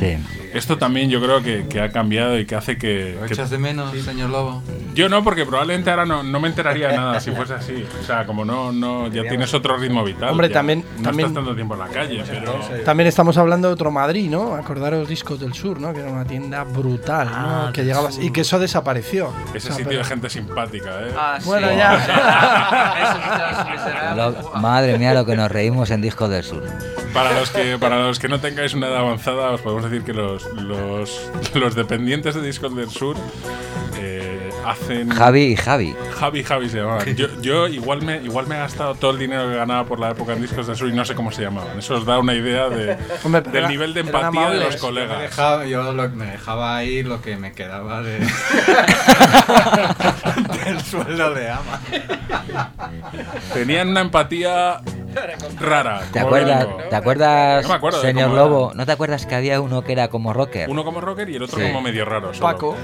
Sí. Esto también yo creo que, que ha cambiado y que hace que, ¿Lo que echas de menos, señor Lobo? yo no, porque probablemente ahora no, no me enteraría de nada si fuese así. O sea, como no, no ya tienes otro ritmo vital. Hombre, ya también- No también- estás tanto tiempo en la calle, pero. También estamos hablando de otro Madrid, ¿no? Acordaros Discos del Sur, ¿no? Que era una tienda brutal, ¿no? Ah, que llegabas y que eso desapareció. Ese O sea, sitio pero- de gente simpática, ¿eh? Ah, sí. Bueno, ya. Madre mía, lo que nos reímos en Discos del Sur. Para los que para los que no tengáis una edad avanzada, os podemos decir que los, los, los dependientes de Discos del Sur hacen. Javi y Javi. Javi Javi se llamaban. Yo, yo igual, me, igual me he gastado todo el dinero que ganaba por la época en Discos del Sur y no sé cómo se llamaban. Eso os da una idea de, Hombre, del era- nivel de empatía de los Me colegas. dejaba, yo lo- me dejaba ir lo que me quedaba de, del sueldo de ama. Tenían una empatía rara. ¿Te acuerdas. ¿te acuerdas No me acuerdo de señor era. Lobo? ¿No te acuerdas que había uno que era como rocker? Uno como rocker y el otro Sí. como medio raro. solo. Paco.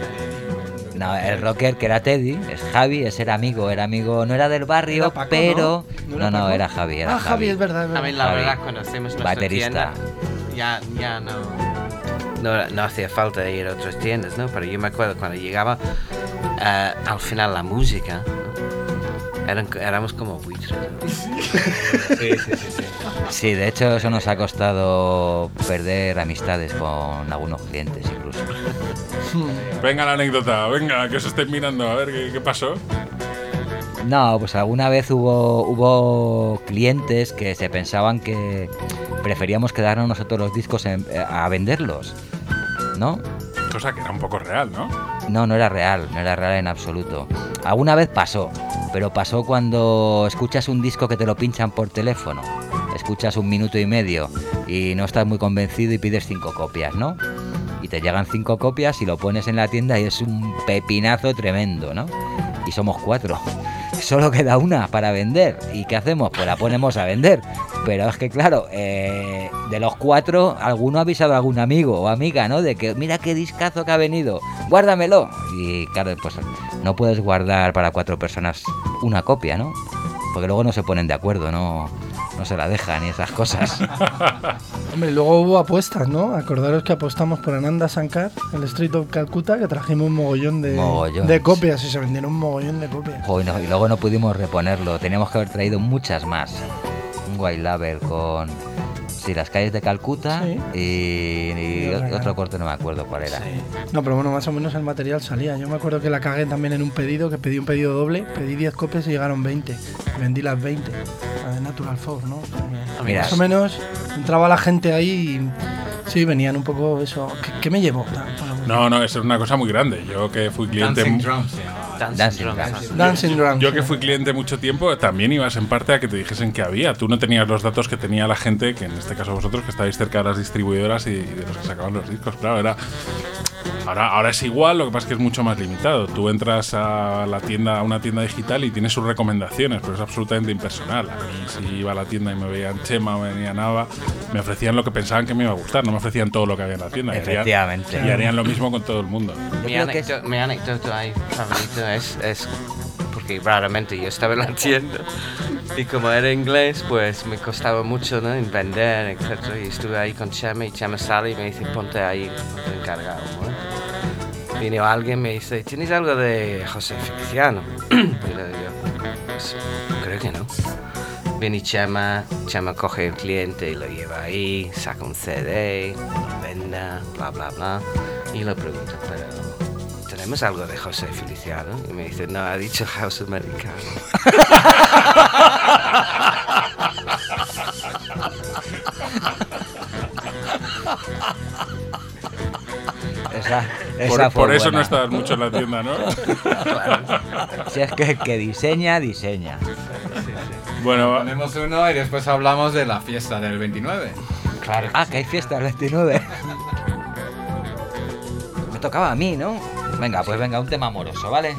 No, el rocker que era Teddy, es Javi, ese era amigo, era amigo, no era del barrio, Era Paco, pero ¿no? no, ¿No no, era? Javi, era Ah, Javi, es verdad, es verdad. mí la Javi, verdad nuestra baterista. ya, ya no, no, no hacía falta ir a otras tiendas, ¿no? Pero yo me acuerdo cuando llegaba eh, al final la música. Eran, éramos como buitres. ¿no? Sí, sí, sí, sí. Sí, de hecho eso nos ha costado perder amistades con algunos clientes incluso. Venga la anécdota, venga, que os estén mirando, a ver qué, qué pasó. No, pues alguna vez hubo, hubo clientes que se pensaban que preferíamos quedarnos nosotros los discos en- eh, a venderlos, ¿no? Cosa que era un poco real, ¿no? No, no era real, no era real en absoluto. Alguna vez pasó, pero pasó cuando escuchas un disco que te lo pinchan por teléfono. Escuchas un minuto y medio y no estás muy convencido y pides cinco copias, ¿no? Y te llegan cinco copias y lo pones en la tienda y es un pepinazo tremendo, ¿no? Y somos cuatro. Solo queda una para vender. ¿Y qué hacemos? Pues la ponemos a vender. Pero es que claro, eh, de los cuatro, alguno ha avisado a algún amigo o amiga, ¿no? De que mira qué discazo que ha venido, guárdamelo. Y claro, pues no puedes guardar para cuatro personas una copia, ¿no? Porque luego no se ponen de acuerdo, no, no se la dejan y esas cosas. Hombre, luego hubo apuestas, ¿no? Acordaros que apostamos por Ananda Sankar, el Street of Calcutta, que trajimos un mogollón de, Mogollón. de copias y se vendieron un mogollón de copias. No, y luego no pudimos reponerlo, teníamos que haber traído muchas más. Un white label con sí, las calles de Calcuta Sí. y, otro corte no me acuerdo cuál era. No, pero bueno, más o menos el material salía. Yo me acuerdo que la cagué también en un pedido, que pedí un pedido doble, pedí 10 copias y llegaron 20. Vendí las 20. La de Natural Fox, ¿no? Mira. Más o menos entraba la gente ahí y sí, venían un poco eso. ¿Qué, qué me llevo? No, no, eso es una cosa muy grande. Yo que fui cliente. Dancing Drums. Dancing Dancing drums. Drums. Dancing Drums. Yo que fui cliente mucho tiempo, también ibas en parte a que te dijesen que había. Tú no tenías los datos que tenía la gente, que en este caso vosotros, que estáis cerca de las distribuidoras y de los que sacaban los discos. Claro, era. Ahora, ahora es igual, lo que pasa es que es mucho más limitado. Tú entras a la tienda, a una tienda digital y tienes sus recomendaciones, pero es absolutamente impersonal. A mí, si iba a la tienda y me veían Chema o me veían Ava, me ofrecían lo que pensaban que me iba a gustar, no me ofrecían todo lo que había en la tienda. Y harían- Efectivamente. Y harían lo mismo con todo el mundo. Mi, anécdota, mi anécdota ahí favorita es, es porque raramente yo estaba en la tienda y como era inglés pues me costaba mucho ¿no? en vender, etc. Y estuve ahí con Chema y Chema sale y me dice ponte ahí ponte encargado. ¿no? Vino alguien me dice, ¿tienes algo de José Feliciano? y le digo, pues creo que no. Viene Chema, Chema coge el cliente y lo lleva ahí, saca un CD, lo venda, bla, bla, bla. Y le pregunto, pero ¿tenemos algo de José Feliciano? Y me dice, no, ha dicho House Americano. Esa, Por, esa fue por eso no estabas mucho en la tienda, ¿no? Si es que el que diseña, diseña. bueno, Ponemos uno y después hablamos de la fiesta del 29. Claro. Ah, que hay fiesta el 29. Me tocaba a mí, ¿no? Venga, pues venga, un tema amoroso, ¿vale?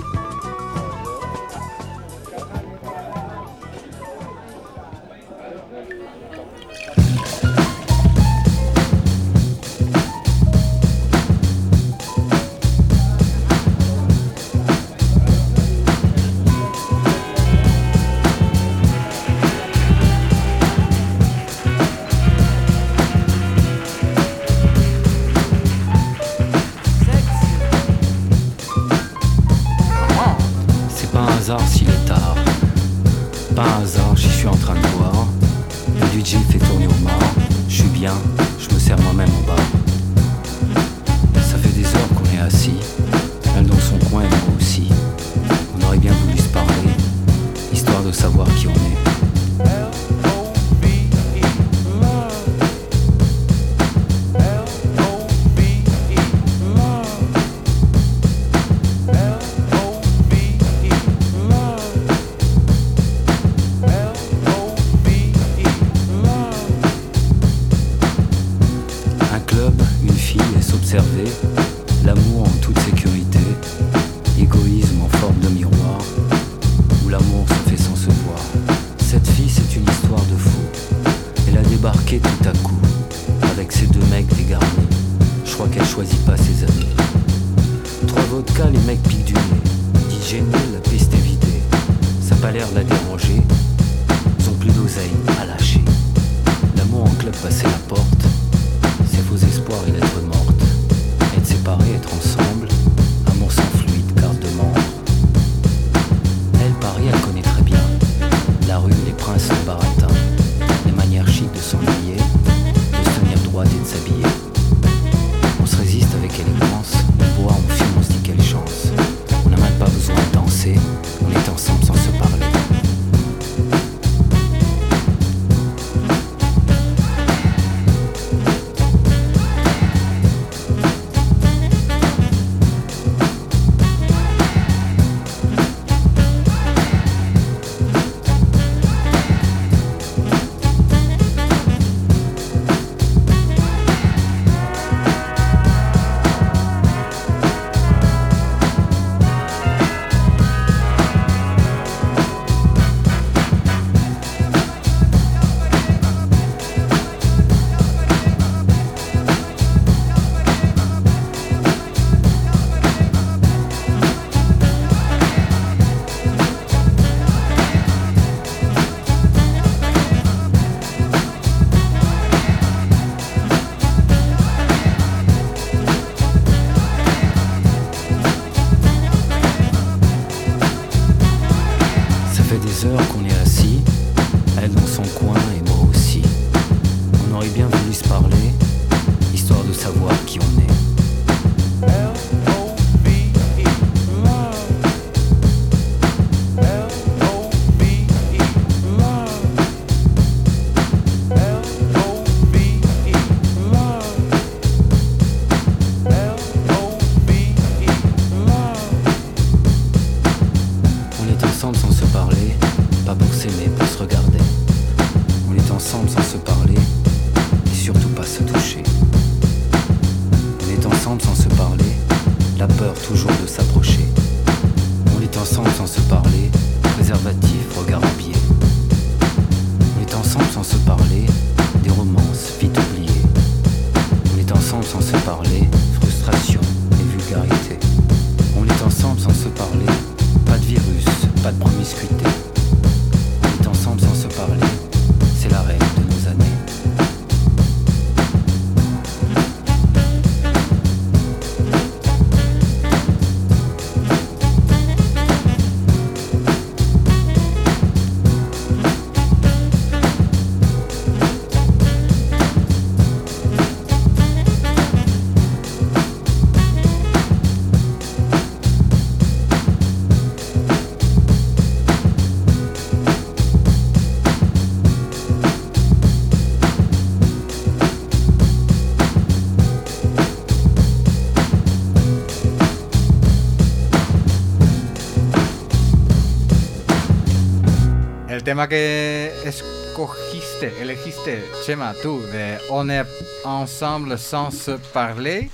Tema que escogiste, elegiste, Chema, tú, de On est ensemble sans se parler,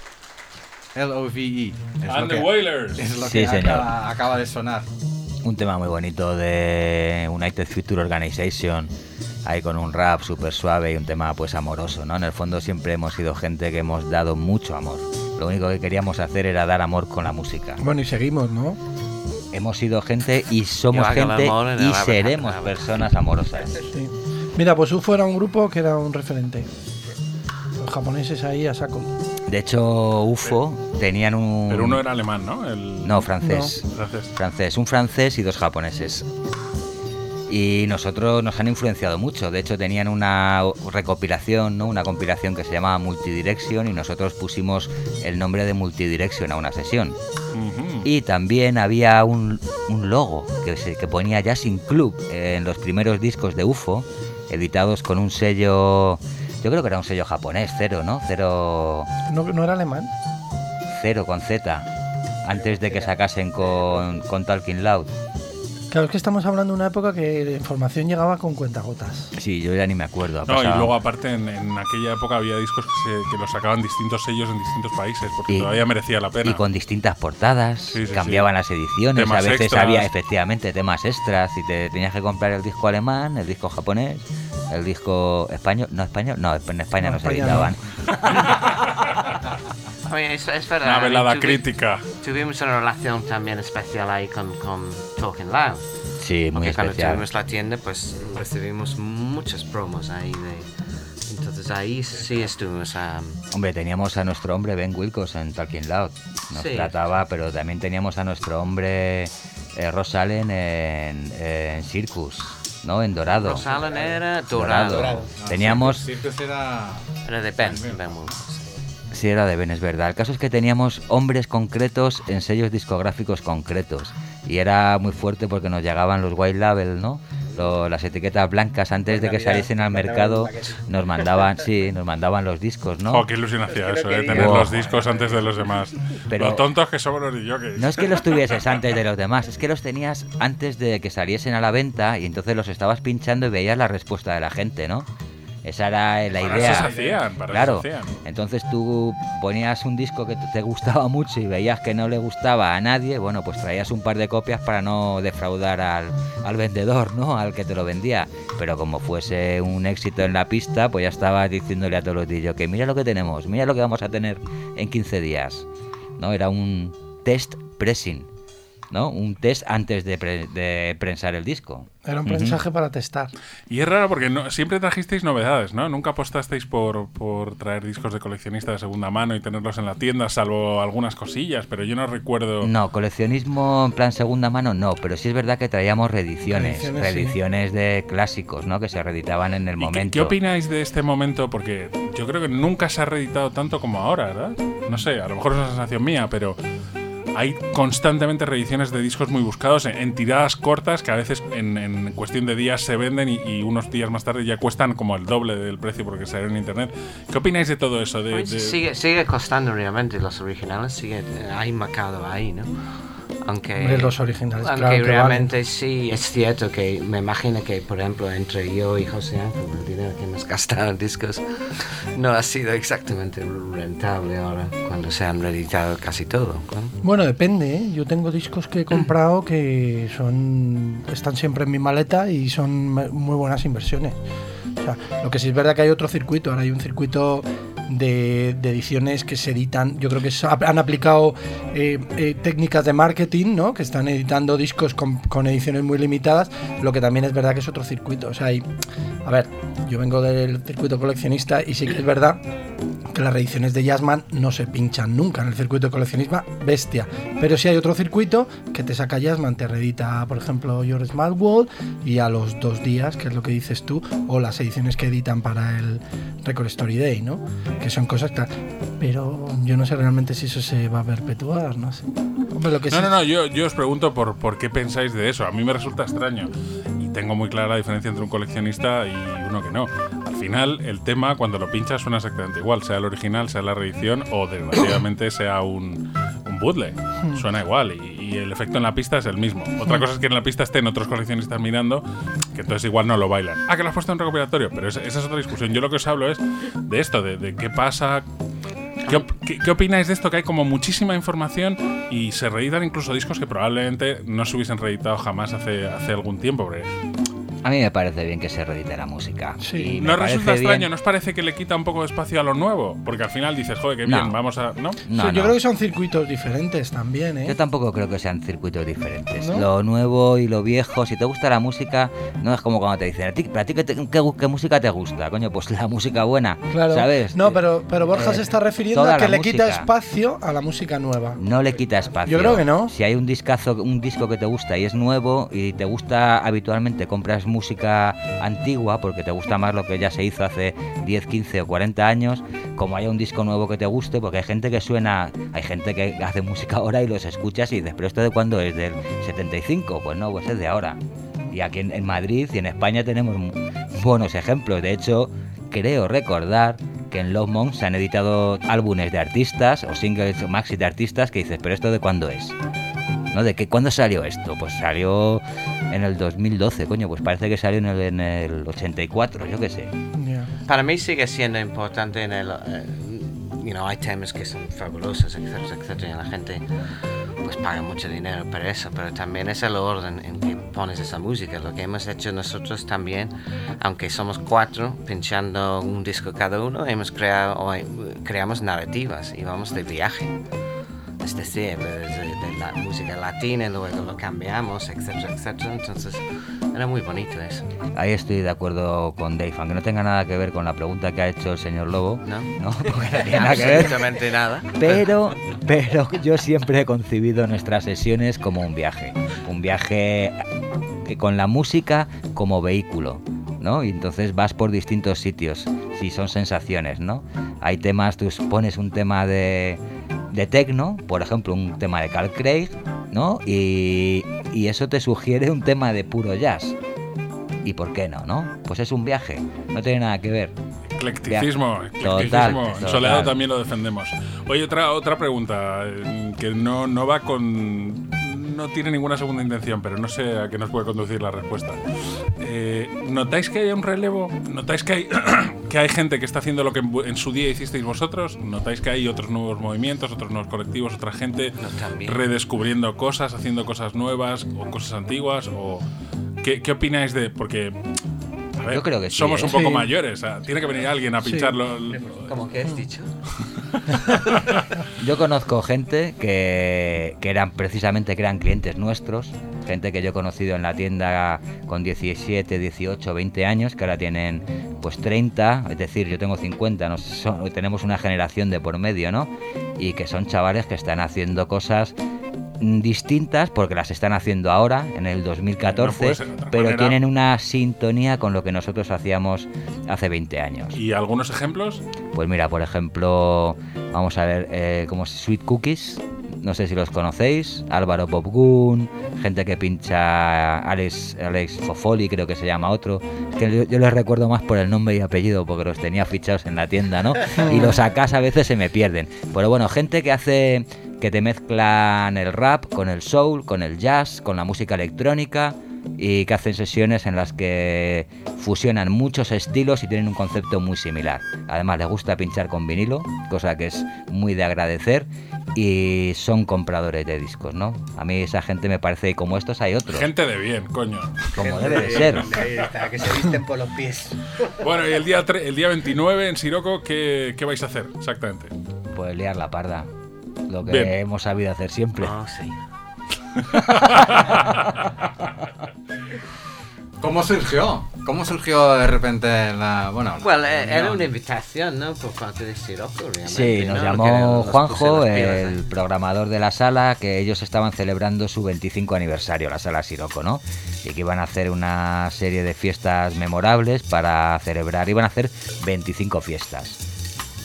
L-O-V-E. es lo And the que- Wailers. Es lo Sí, que señor. acaba, acaba de sonar. Un tema muy bonito de United Future Organization, ahí con un rap súper suave y un tema pues amoroso, ¿no? En el fondo siempre hemos sido gente que hemos dado mucho amor. Lo único que queríamos hacer era dar amor con la música. Bueno, y seguimos, ¿no? Hemos sido gente y somos gente y seremos personas amorosas. Sí. Mira, pues UFO era un grupo que era un referente. Los japoneses ahí a saco. De hecho, UFO tenían un... Pero uno era alemán, ¿no? El... No, francés. Francés. francés, un francés y dos japoneses. Y nosotros nos han influenciado mucho. De hecho, tenían una recopilación, ¿no? una compilación que se llamaba Multidirection y nosotros pusimos el nombre de Multidirection a una sesión. Y también había un, un logo que, se- que ponía Jazzing Club en los primeros discos de UFO, editados con un sello, yo creo que era un sello japonés, cero, ¿no? Cero, ¿No, no era alemán? cero con Z, antes de que sacasen con, con Talking Loud. Claro, es que estamos hablando de una época que la información llegaba con cuentagotas. Sí, yo ya ni me acuerdo. No, y luego aparte en, en aquella época había discos que, se- que los sacaban distintos sellos en distintos países, porque Y- todavía merecía la pena. Y con distintas portadas, Sí, sí, cambiaban sí. las ediciones, Temas a veces extras. había efectivamente temas extras y te tenías que comprar el disco alemán, el disco japonés, el disco español, no español, no, en España no, No, se España editaban. I es, es verdad. Una velada tuvi- crítica. Tuvimos una relación también especial ahí con, con Talking Loud. Sí, muy Porque cuando especial. tuvimos la tienda, pues recibimos muchas promos ahí de. Entonces ahí sí estuvimos a... Hombre, teníamos a nuestro hombre Ben Wilkos en Talking Loud. Nos Sí. trataba, pero también teníamos a nuestro hombre eh, Ross Allen en, en Circus, ¿no? En Dorado. Ross Allen era dorado. Dorado. Teníamos Circus era... Era de Ben, Ben. Sí, era de Ben, es verdad. El caso es que teníamos hombres concretos en sellos discográficos concretos. Y era muy fuerte porque nos llegaban los white label, ¿no? Lo- las etiquetas blancas antes de que saliesen al mercado nos mandaban, sí, nos mandaban los discos, ¿no? Oh, qué ilusión hacía eso, que eh, tener los discos antes de los demás. Pero- Lo tontos que somos los DJs. No es que los tuvieses antes de los demás, es que los tenías antes de que saliesen a la venta y entonces los estabas pinchando y veías la respuesta de la gente, ¿no? Esa era la Para idea. eso se hacían, para claro. eso se hacían. Entonces tú ponías un disco que te gustaba mucho y veías que no le gustaba a nadie, bueno, pues traías un par de copias para no defraudar al, al vendedor, ¿no? Al que te lo vendía. Pero como fuese un éxito en la pista, pues ya estabas diciéndole a todos los DJs que mira lo que tenemos, mira lo que vamos a tener en 15 días. ¿No? Era un test pressing, ¿no? Un test antes de, pre- de prensar el disco. Era un mensaje para testar. Y es raro porque no, siempre trajisteis novedades, ¿no? Nunca apostasteis por, por traer discos de coleccionista de segunda mano y tenerlos en la tienda, salvo algunas cosillas, pero yo no recuerdo... No, coleccionismo en plan segunda mano no, pero sí es verdad que traíamos reediciones, Reediciones, sí. reediciones de clásicos, ¿no? Que se reeditaban en el ¿Y qué- momento. ¿Qué, opináis de este momento? Porque yo creo que nunca se ha reeditado tanto como ahora, ¿verdad? No sé, a lo mejor es una sensación mía, pero hay constantemente reediciones de discos muy buscados en, en tiradas cortas que a veces en, en cuestión de días se venden y, y unos días más tarde ya cuestan como el doble del precio porque salieron en internet. ¿Qué opináis de todo eso? De, Pues de- Sigue, sigue costando realmente los originales, sigue eh, hay mercado ahí, ¿no? Aunque, Hombre, los originales, aunque claro realmente sí es cierto que me imagino que, por ejemplo, entre yo y José Ángel, el dinero que hemos gastado en discos no ha sido exactamente rentable ahora cuando se han reeditado casi todo. ¿no? Bueno, depende, ¿eh? Yo tengo discos que he comprado que son están siempre en mi maleta y son muy buenas inversiones. O sea, lo que sí es verdad que hay otro circuito, ahora hay un circuito de, ediciones que se editan, yo creo que han aplicado eh, eh, técnicas de marketing, ¿no? Que están editando discos con, con ediciones muy limitadas, lo que también es verdad que es otro circuito. O sea, hay, a ver, yo vengo del circuito coleccionista y sí que es verdad que las reediciones de Jazzman no se pinchan nunca en el circuito de coleccionismo, bestia. Pero si hay otro circuito que te saca Jazzman, te reedita, por ejemplo, Your Smart y a los dos días, que es lo que dices tú, o las ediciones que editan para el Record Story Day, ¿no? Que son cosas que... Pero yo no sé realmente si eso se va a perpetuar, no sé. Hombre, lo que No, sí- no, no, yo, yo os pregunto por, por qué pensáis de eso. A mí me resulta extraño. Y tengo muy clara la diferencia entre un coleccionista y uno que no. Al final, el tema, cuando lo pinchas, suena exactamente igual, sea el original, sea la reedición o, desgraciadamente, sea un, un bootleg. Suena igual y, y el efecto en la pista es el mismo. Otra cosa es que en la pista estén otros coleccionistas mirando, que entonces igual no lo bailan. Ah, que lo has puesto en recopilatorio, pero esa, esa es otra discusión. Yo lo que os hablo es de esto, de, de qué pasa ¿Qué, qué- qué opináis de esto? Que hay como muchísima información y se reeditan incluso discos que probablemente no se hubiesen reeditado jamás hace, hace algún tiempo. porque A mí me parece bien que se reedite la música. Sí. Y ¿No resulta extraño? bien- ¿No os parece que le quita un poco de espacio a lo nuevo? Porque al final dices, joder, qué No. bien, vamos a. ¿No? No, Sí, yo no. creo que son circuitos diferentes también, ¿eh? Yo tampoco creo que sean circuitos diferentes. ¿No? Lo nuevo y lo viejo, si te gusta la música, no es como cuando te dicen, ¿a ti, ¿a ti qué, te- qué qué música te gusta? Coño, pues la música buena, Claro. ¿sabes? No, pero, pero Borja Eh, se está refiriendo a que le quita música. espacio a la música nueva. No le quita espacio. Yo creo que no. Si hay un discazo, un disco que te gusta y es nuevo y te gusta habitualmente compras música antigua porque te gusta más lo que ya se hizo hace 10, 15 o 40 años, como haya un disco nuevo que te guste, porque hay gente que suena, hay gente que hace música ahora y los escuchas y dices, pero esto de cuándo es del 75, pues no, pues es de ahora. Y aquí en, Madrid y en España tenemos buenos ejemplos. De hecho, creo recordar que en Love Monk se han editado álbumes de artistas o singles o maxi de artistas que dices, pero esto de cuándo es. ¿No? ¿De qué, cuándo salió esto? Pues salió en el 2012, coño, pues parece que salió en el, en el 84, yo qué sé. Ya. Para mí sigue siendo importante en el... eh, you know, hay temas que son fabulosos, etcétera, etcétera, y la gente pues paga mucho dinero por eso, pero también es el orden en que pones esa música. Lo que hemos hecho nosotros también, aunque somos cuatro pinchando un disco cada uno, hemos creado, creamos narrativas y vamos de viaje. Es decir, desde de la música latina, luego lo cambiamos, etcétera, etcétera. Entonces, Era muy bonito eso. Ahí estoy de acuerdo con Dave, aunque no tenga nada que ver con la pregunta que ha hecho el señor Lobo. ¿No? No, porque no tiene nada que ver. Absolutamente nada. Pero, pero yo siempre he concebido nuestras sesiones como un viaje. Un viaje eh, con la música como vehículo. ¿no? Y entonces vas por distintos sitios. Si son sensaciones, ¿no? Hay temas, tú pones un tema de, de techno, por ejemplo, un tema de Carl Craig, ¿no? Y, y eso te sugiere un tema de puro jazz. ¿Y por qué no, no? Pues es un viaje, no tiene nada que ver. Eclecticismo, Total, eclecticismo. Total. Soleado también lo defendemos. Oye, otra, otra pregunta eh, que no, no va con. No tiene ninguna segunda intención, pero no sé a qué nos puede conducir la respuesta. Eh, ¿Notáis que hay un relevo? ¿Notáis que hay, que hay gente que está haciendo lo que en, su día hicisteis vosotros? ¿Notáis que hay otros nuevos movimientos, otros nuevos colectivos, otra gente redescubriendo cosas, haciendo cosas nuevas o cosas antiguas? O, ¿qué, qué opináis de.? Porque. A ver, Yo creo que sí, Somos ¿eh? un poco Sí. mayores. o sea, tiene que venir alguien a Sí. pincharlo. ¿Cómo que has dicho? Yo conozco gente que, que eran precisamente que eran clientes nuestros, gente que yo he conocido en la tienda con 17, 18, 20 años, que ahora tienen pues 30, es decir, yo tengo 50, no sé, son- tenemos una generación de por medio, ¿no? Y que son chavales que están haciendo cosas distintas porque las están haciendo ahora en el No 2014 puede ser de otra pero manera. tienen una sintonía con lo que nosotros hacíamos hace 20 años ¿Y algunos ejemplos? pues mira, por ejemplo, vamos a ver, eh, como Sweet Cookies, no sé si los conocéis, Álvaro Popgun, gente que pincha Alex, Alex Fofoli, creo que se llama otro. Es que yo, yo les recuerdo más por el nombre y apellido, porque los tenía fichados en la tienda, ¿no? Y los sacas a veces se me pierden. Pero bueno, gente que hace, que te mezclan el rap con el soul, con el jazz, con la música electrónica y que hacen sesiones en las que fusionan muchos estilos y tienen un concepto muy similar. Además les gusta pinchar con vinilo, cosa que es muy de agradecer y son compradores de discos, ¿no? A mí esa gente me parece y como estos hay otros, Gente de bien, coño. como debe de ser. Ahí está, que se visten por los pies. Bueno, y el día, tre- el día 29 en Siroco, ¿qué, qué vais a hacer exactamente? Pues liar la parda, lo que Bien. hemos sabido hacer siempre. Oh, sí. ¿Cómo surgió? ¿Cómo surgió de repente la. Bueno, eh, era una invitación, ¿no? Por parte de Siroco, realmente. Sí, nos ¿no? llamó nos Juanjo, el ¿eh? programador de la sala, que ellos estaban celebrando su 25 aniversario, la sala Siroco, ¿no? Y que iban a hacer una serie de fiestas memorables para celebrar, iban a hacer 25 fiestas.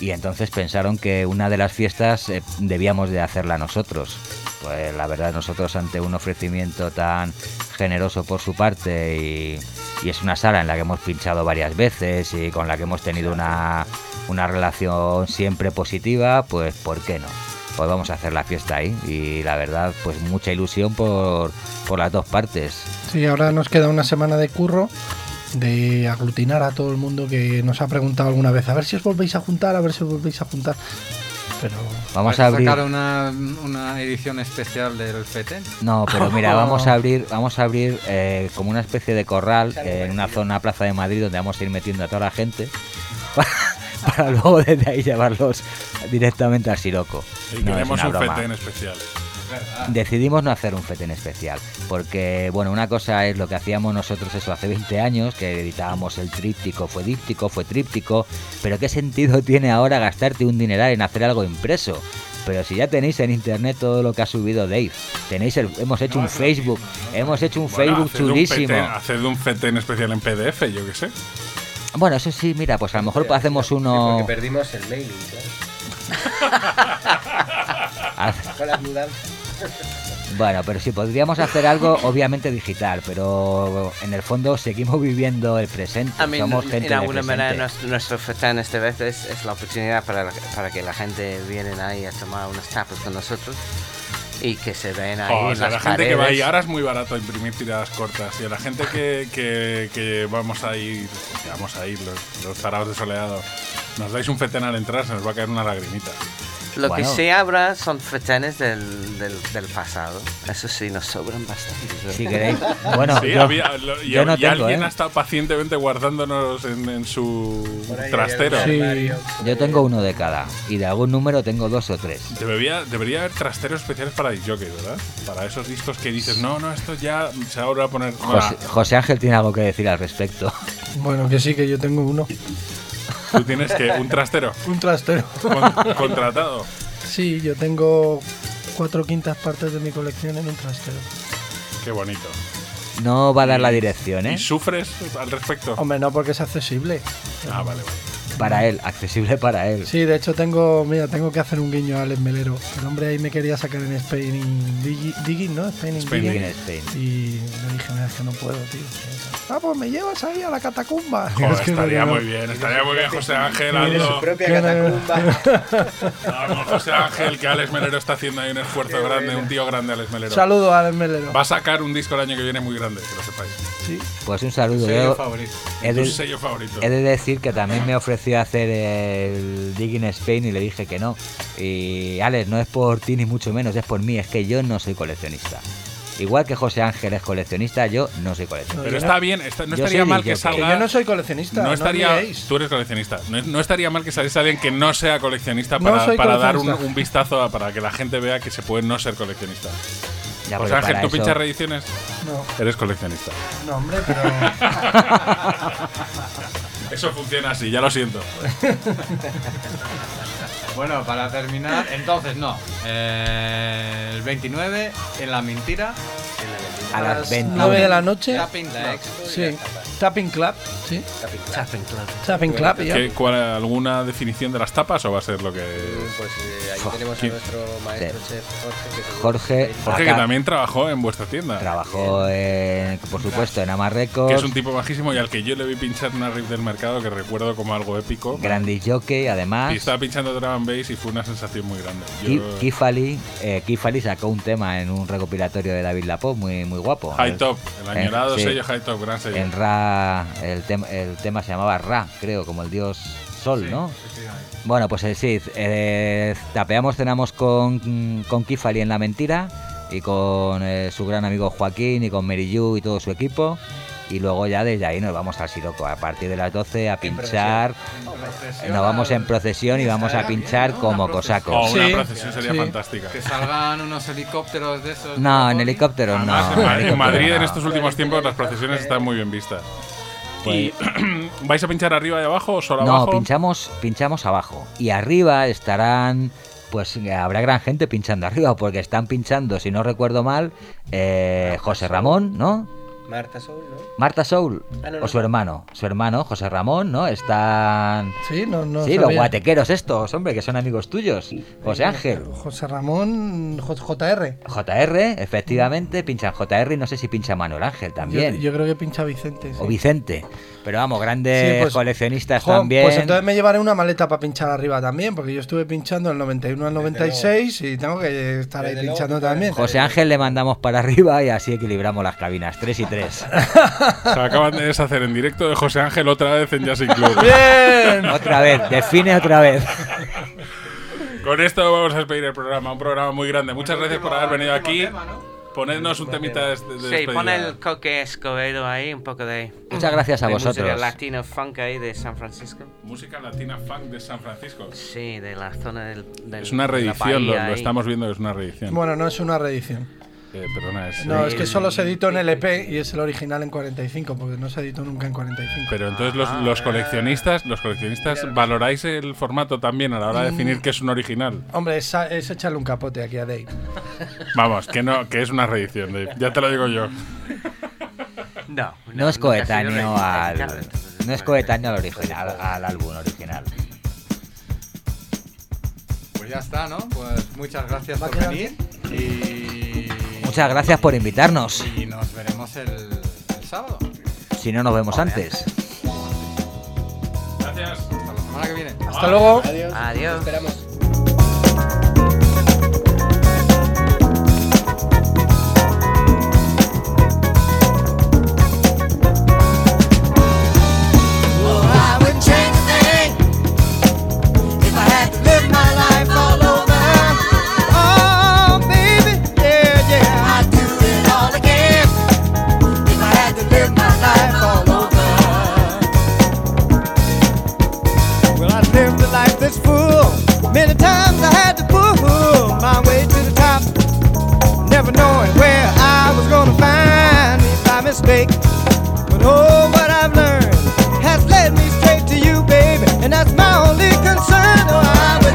Y entonces pensaron que una de las fiestas eh, debíamos de hacerla nosotros. Pues la verdad, nosotros ante un ofrecimiento tan generoso por su parte y, y es una sala en la que hemos pinchado varias veces y con la que hemos tenido una, una relación siempre positiva, pues ¿por qué no? Pues vamos a hacer la fiesta ahí y la verdad, pues mucha ilusión por, por las dos partes. Sí, ahora nos queda una semana de curro de aglutinar a todo el mundo que nos ha preguntado alguna vez a ver si os volvéis a juntar, a ver si os volvéis a juntar. Pero Vamos ¿Vais a abrir... sacar una, una edición especial del FETEN? No, pero mira, vamos a abrir, vamos a abrir eh, como una especie de corral eh, en una zona Plaza de Madrid donde vamos a ir metiendo a toda la gente para, para luego desde ahí llevarlos directamente al Siroco. Y No, es queremos una un broma. fetén especial. Decidimos no hacer un fetén especial, porque bueno, una cosa es lo que hacíamos nosotros eso hace 20 años, que editábamos el tríptico, fue díptico, fue tríptico, pero ¿qué sentido tiene ahora gastarte un dineral en hacer algo impreso? Pero si ya tenéis en internet todo lo que ha subido Dave, tenéis el- hemos hecho un Facebook, hemos hecho un Bueno, Facebook haced un chulísimo. haced un fetén especial en PDF, yo qué sé. Bueno, eso sí, mira, pues a lo mejor hacemos Sí, uno. porque perdimos el mailing, claro. Con las mudanzas. Bueno, pero si podríamos hacer algo, obviamente digital, pero en el fondo seguimos viviendo el presente. I mean, Somos gente en alguna manera presente. nuestro, nuestro esta vez es, es la oportunidad para, la- para que la gente viene ahí a tomar unas tapas con nosotros y que se ven ahí Oh, o sea, las la gente que va ahí, paredes. ahora es muy barato imprimir tiradas cortas. Y a la gente que, que, que vamos a ir, que vamos a ir, los, los tarados de soleado, nos dais un fetén al entrar, se nos va a caer una lagrimita. Lo que sí habrá son fetenes del, del, del pasado. Eso sí, nos sobran bastante. Si queréis. Bueno, Sí, yo, había- lo- y, yo no y tengo, alguien ¿eh? ha estado pacientemente guardándonos en, en su trastero. Sí. Yo tengo uno de cada. Y de algún número tengo dos o tres. Debería, debería haber trasteros especiales para disjockey, ¿verdad? Para esos discos que dices, no, no, esto ya se ahora a poner. José, José Ángel tiene algo que decir al respecto. Bueno, que sí, que yo tengo uno. Tú tienes que un trastero Un trastero. con- contratado. Sí, yo tengo cuatro quintas partes de mi colección en un trastero. Qué bonito. No va a dar la dirección, ¿eh? ¿Y sufres al respecto? Hombre, no porque es accesible. Ah, vale, vale. Para él, accesible para él. Sí, de hecho tengo, mira, tengo que hacer un guiño a Alex Melero. El hombre ahí me quería sacar en Spain in Digi- Digging, ¿no? Spain in Spain Digging. Digging Spain. Y le dije, mira, es que no puedo, tío. Ah, pues me llevas ahí a la catacumba. Joder, Es que no, estaría no. muy bien, estaría muy bien José Ángel, Tiene su propia catacumba. Vamos, José Ángel, que Alex Melero está haciendo ahí un esfuerzo grande, un tío grande, Alex Melero. Saludo a Alex Melero. Va a sacar un disco el año que viene muy grande, que lo sepáis. Sí. Pues un saludo. Sello Yo favorito. he de, sello favorito. he de decir que también me ofreció hacer el Digging Spain y le dije que no. Y Alex, no es por ti ni mucho menos, es por mí, es que yo no soy coleccionista. Igual que José Ángel es coleccionista, yo no soy coleccionista. Pero está bien, está- no Yo estaría mal que disjockey. Que salga. yo no soy coleccionista. no no estaría, liéis. tú eres coleccionista. No, no estaría mal que saliese alguien que no sea coleccionista No para, para dar un, coleccionista. un vistazo a- para que la gente vea que se puede no ser coleccionista. Ya, José Ángel, ¿tú eso- pinchas reediciones? No, Eres coleccionista. no, hombre, pero. Eso funciona así, ya lo siento. Bueno, para terminar, entonces no. Eh, el 29 en la mentira. a las las 20. 9 de la noche. Tapping Club. Sí. Tapping Club. Sí. Tapping Club. Tapping Club. ya. ¿Qué- cuál- ¿Alguna definición de las tapas o va a ser lo que.? Pues eh, ahí tenemos a ¿quién? nuestro maestro chef Jorge. que Jorge, que- Jorge, que también trabajó en vuestra tienda. Trabajó, en- por supuesto, en Amarrecos. Que es un tipo majísimo y al que yo le vi pinchar una riff del mercado que recuerdo como algo épico. Grandis Jockey, además. Y estaba pinchando drum bass y fue una sensación muy grande. Yo- Kifali, eh, Kifali sacó un tema en un recopilatorio de David Lapop muy, muy guapo. High El- Top, el en- añorado sí. sello High Top, gran sello. En Ra, el, tem- el tema se llamaba Ra, creo, como el dios Sol, ¿no? Bueno, pues eh, sí, eh, tapeamos, cenamos con, con Kifali en La Mentira y con eh, su gran amigo Joaquín y con Mary Yu y todo su equipo. Y luego ya desde ahí nos vamos al Siroco a partir de las 12 a pinchar. Nos vamos en procesión y vamos a pinchar como Oh, cosacos. una Sí, procesión sería sí. fantástica. Que salgan unos helicópteros de esos. No, en Poli. helicóptero no. Además, en, Ma- en helicóptero Madrid en no. estos últimos tiempos las procesiones están muy bien vistas. Pues- ¿Y vais a pinchar arriba y abajo o solo No, abajo? pinchamos, pinchamos abajo. Y arriba estarán. Pues eh, habrá gran gente pinchando arriba, porque están pinchando, si no recuerdo mal, eh, José Ramón, ¿no? Marta Soul, ¿no? Marta Soul, Ah, no, no. o su hermano. Su hermano, José Ramón, ¿no? Están. Sí, no, no. sí, los guatequeros estos, hombre, que son amigos tuyos. José Ángel. José Ramón J- JR. JR, efectivamente, pinchan JR y no sé si pincha Manuel Ángel Yo, también. yo creo que pincha Vicente. sí. O Vicente. Pero vamos, grandes Sí, pues, coleccionistas Jo, también. Pues entonces me llevaré una maleta para pinchar arriba también, porque yo estuve pinchando del 91 al 96 y tengo que estar ahí luego pinchando también. José Ángel le mandamos para arriba y así equilibramos las cabinas, 3 y 3. Se acaban de deshacer en directo de José Ángel otra vez en Jazz Club. ¡Bien! otra vez, define otra vez. Con esto vamos a despedir el programa, un programa muy grande. Muchas gracias por haber venido aquí. Ponednos un temita de, de Sí, despedida. pon el Coque Escobedo ahí, un poco de. Muchas gracias a de música vosotros. latino funk ahí de San Francisco. Música latina funk de San Francisco. Sí, de la zona del. del- Es una reedición, lo, lo estamos viendo que es una reedición. Bueno, no es una reedición. Eh, perdona, es. No, eh, es que solo se editó en LP y es el original en 45, porque no se editó nunca en 45. Pero entonces los, los coleccionistas, los coleccionistas valoráis el formato también a la hora de definir qué es un original. Hombre, es, es echarle un capote aquí a Dave. Vamos, que no, que es una reedición, Dave. ya te lo digo yo. No, No es coetáneo al. No es coetáneo al original, al álbum original. Pues ya está, ¿no? Pues muchas gracias por venir. Y. Muchas gracias por invitarnos. Y nos veremos el, el sábado. Si no nos vemos antes. Gracias. Hasta la semana que viene. Hasta luego. Adiós. Adiós. Te Esperamos. Many times I had to pull my way to the top, never knowing where I was gonna find me by mistake. But oh, what I've learned has led me straight to you, baby, and that's my only concern. Oh,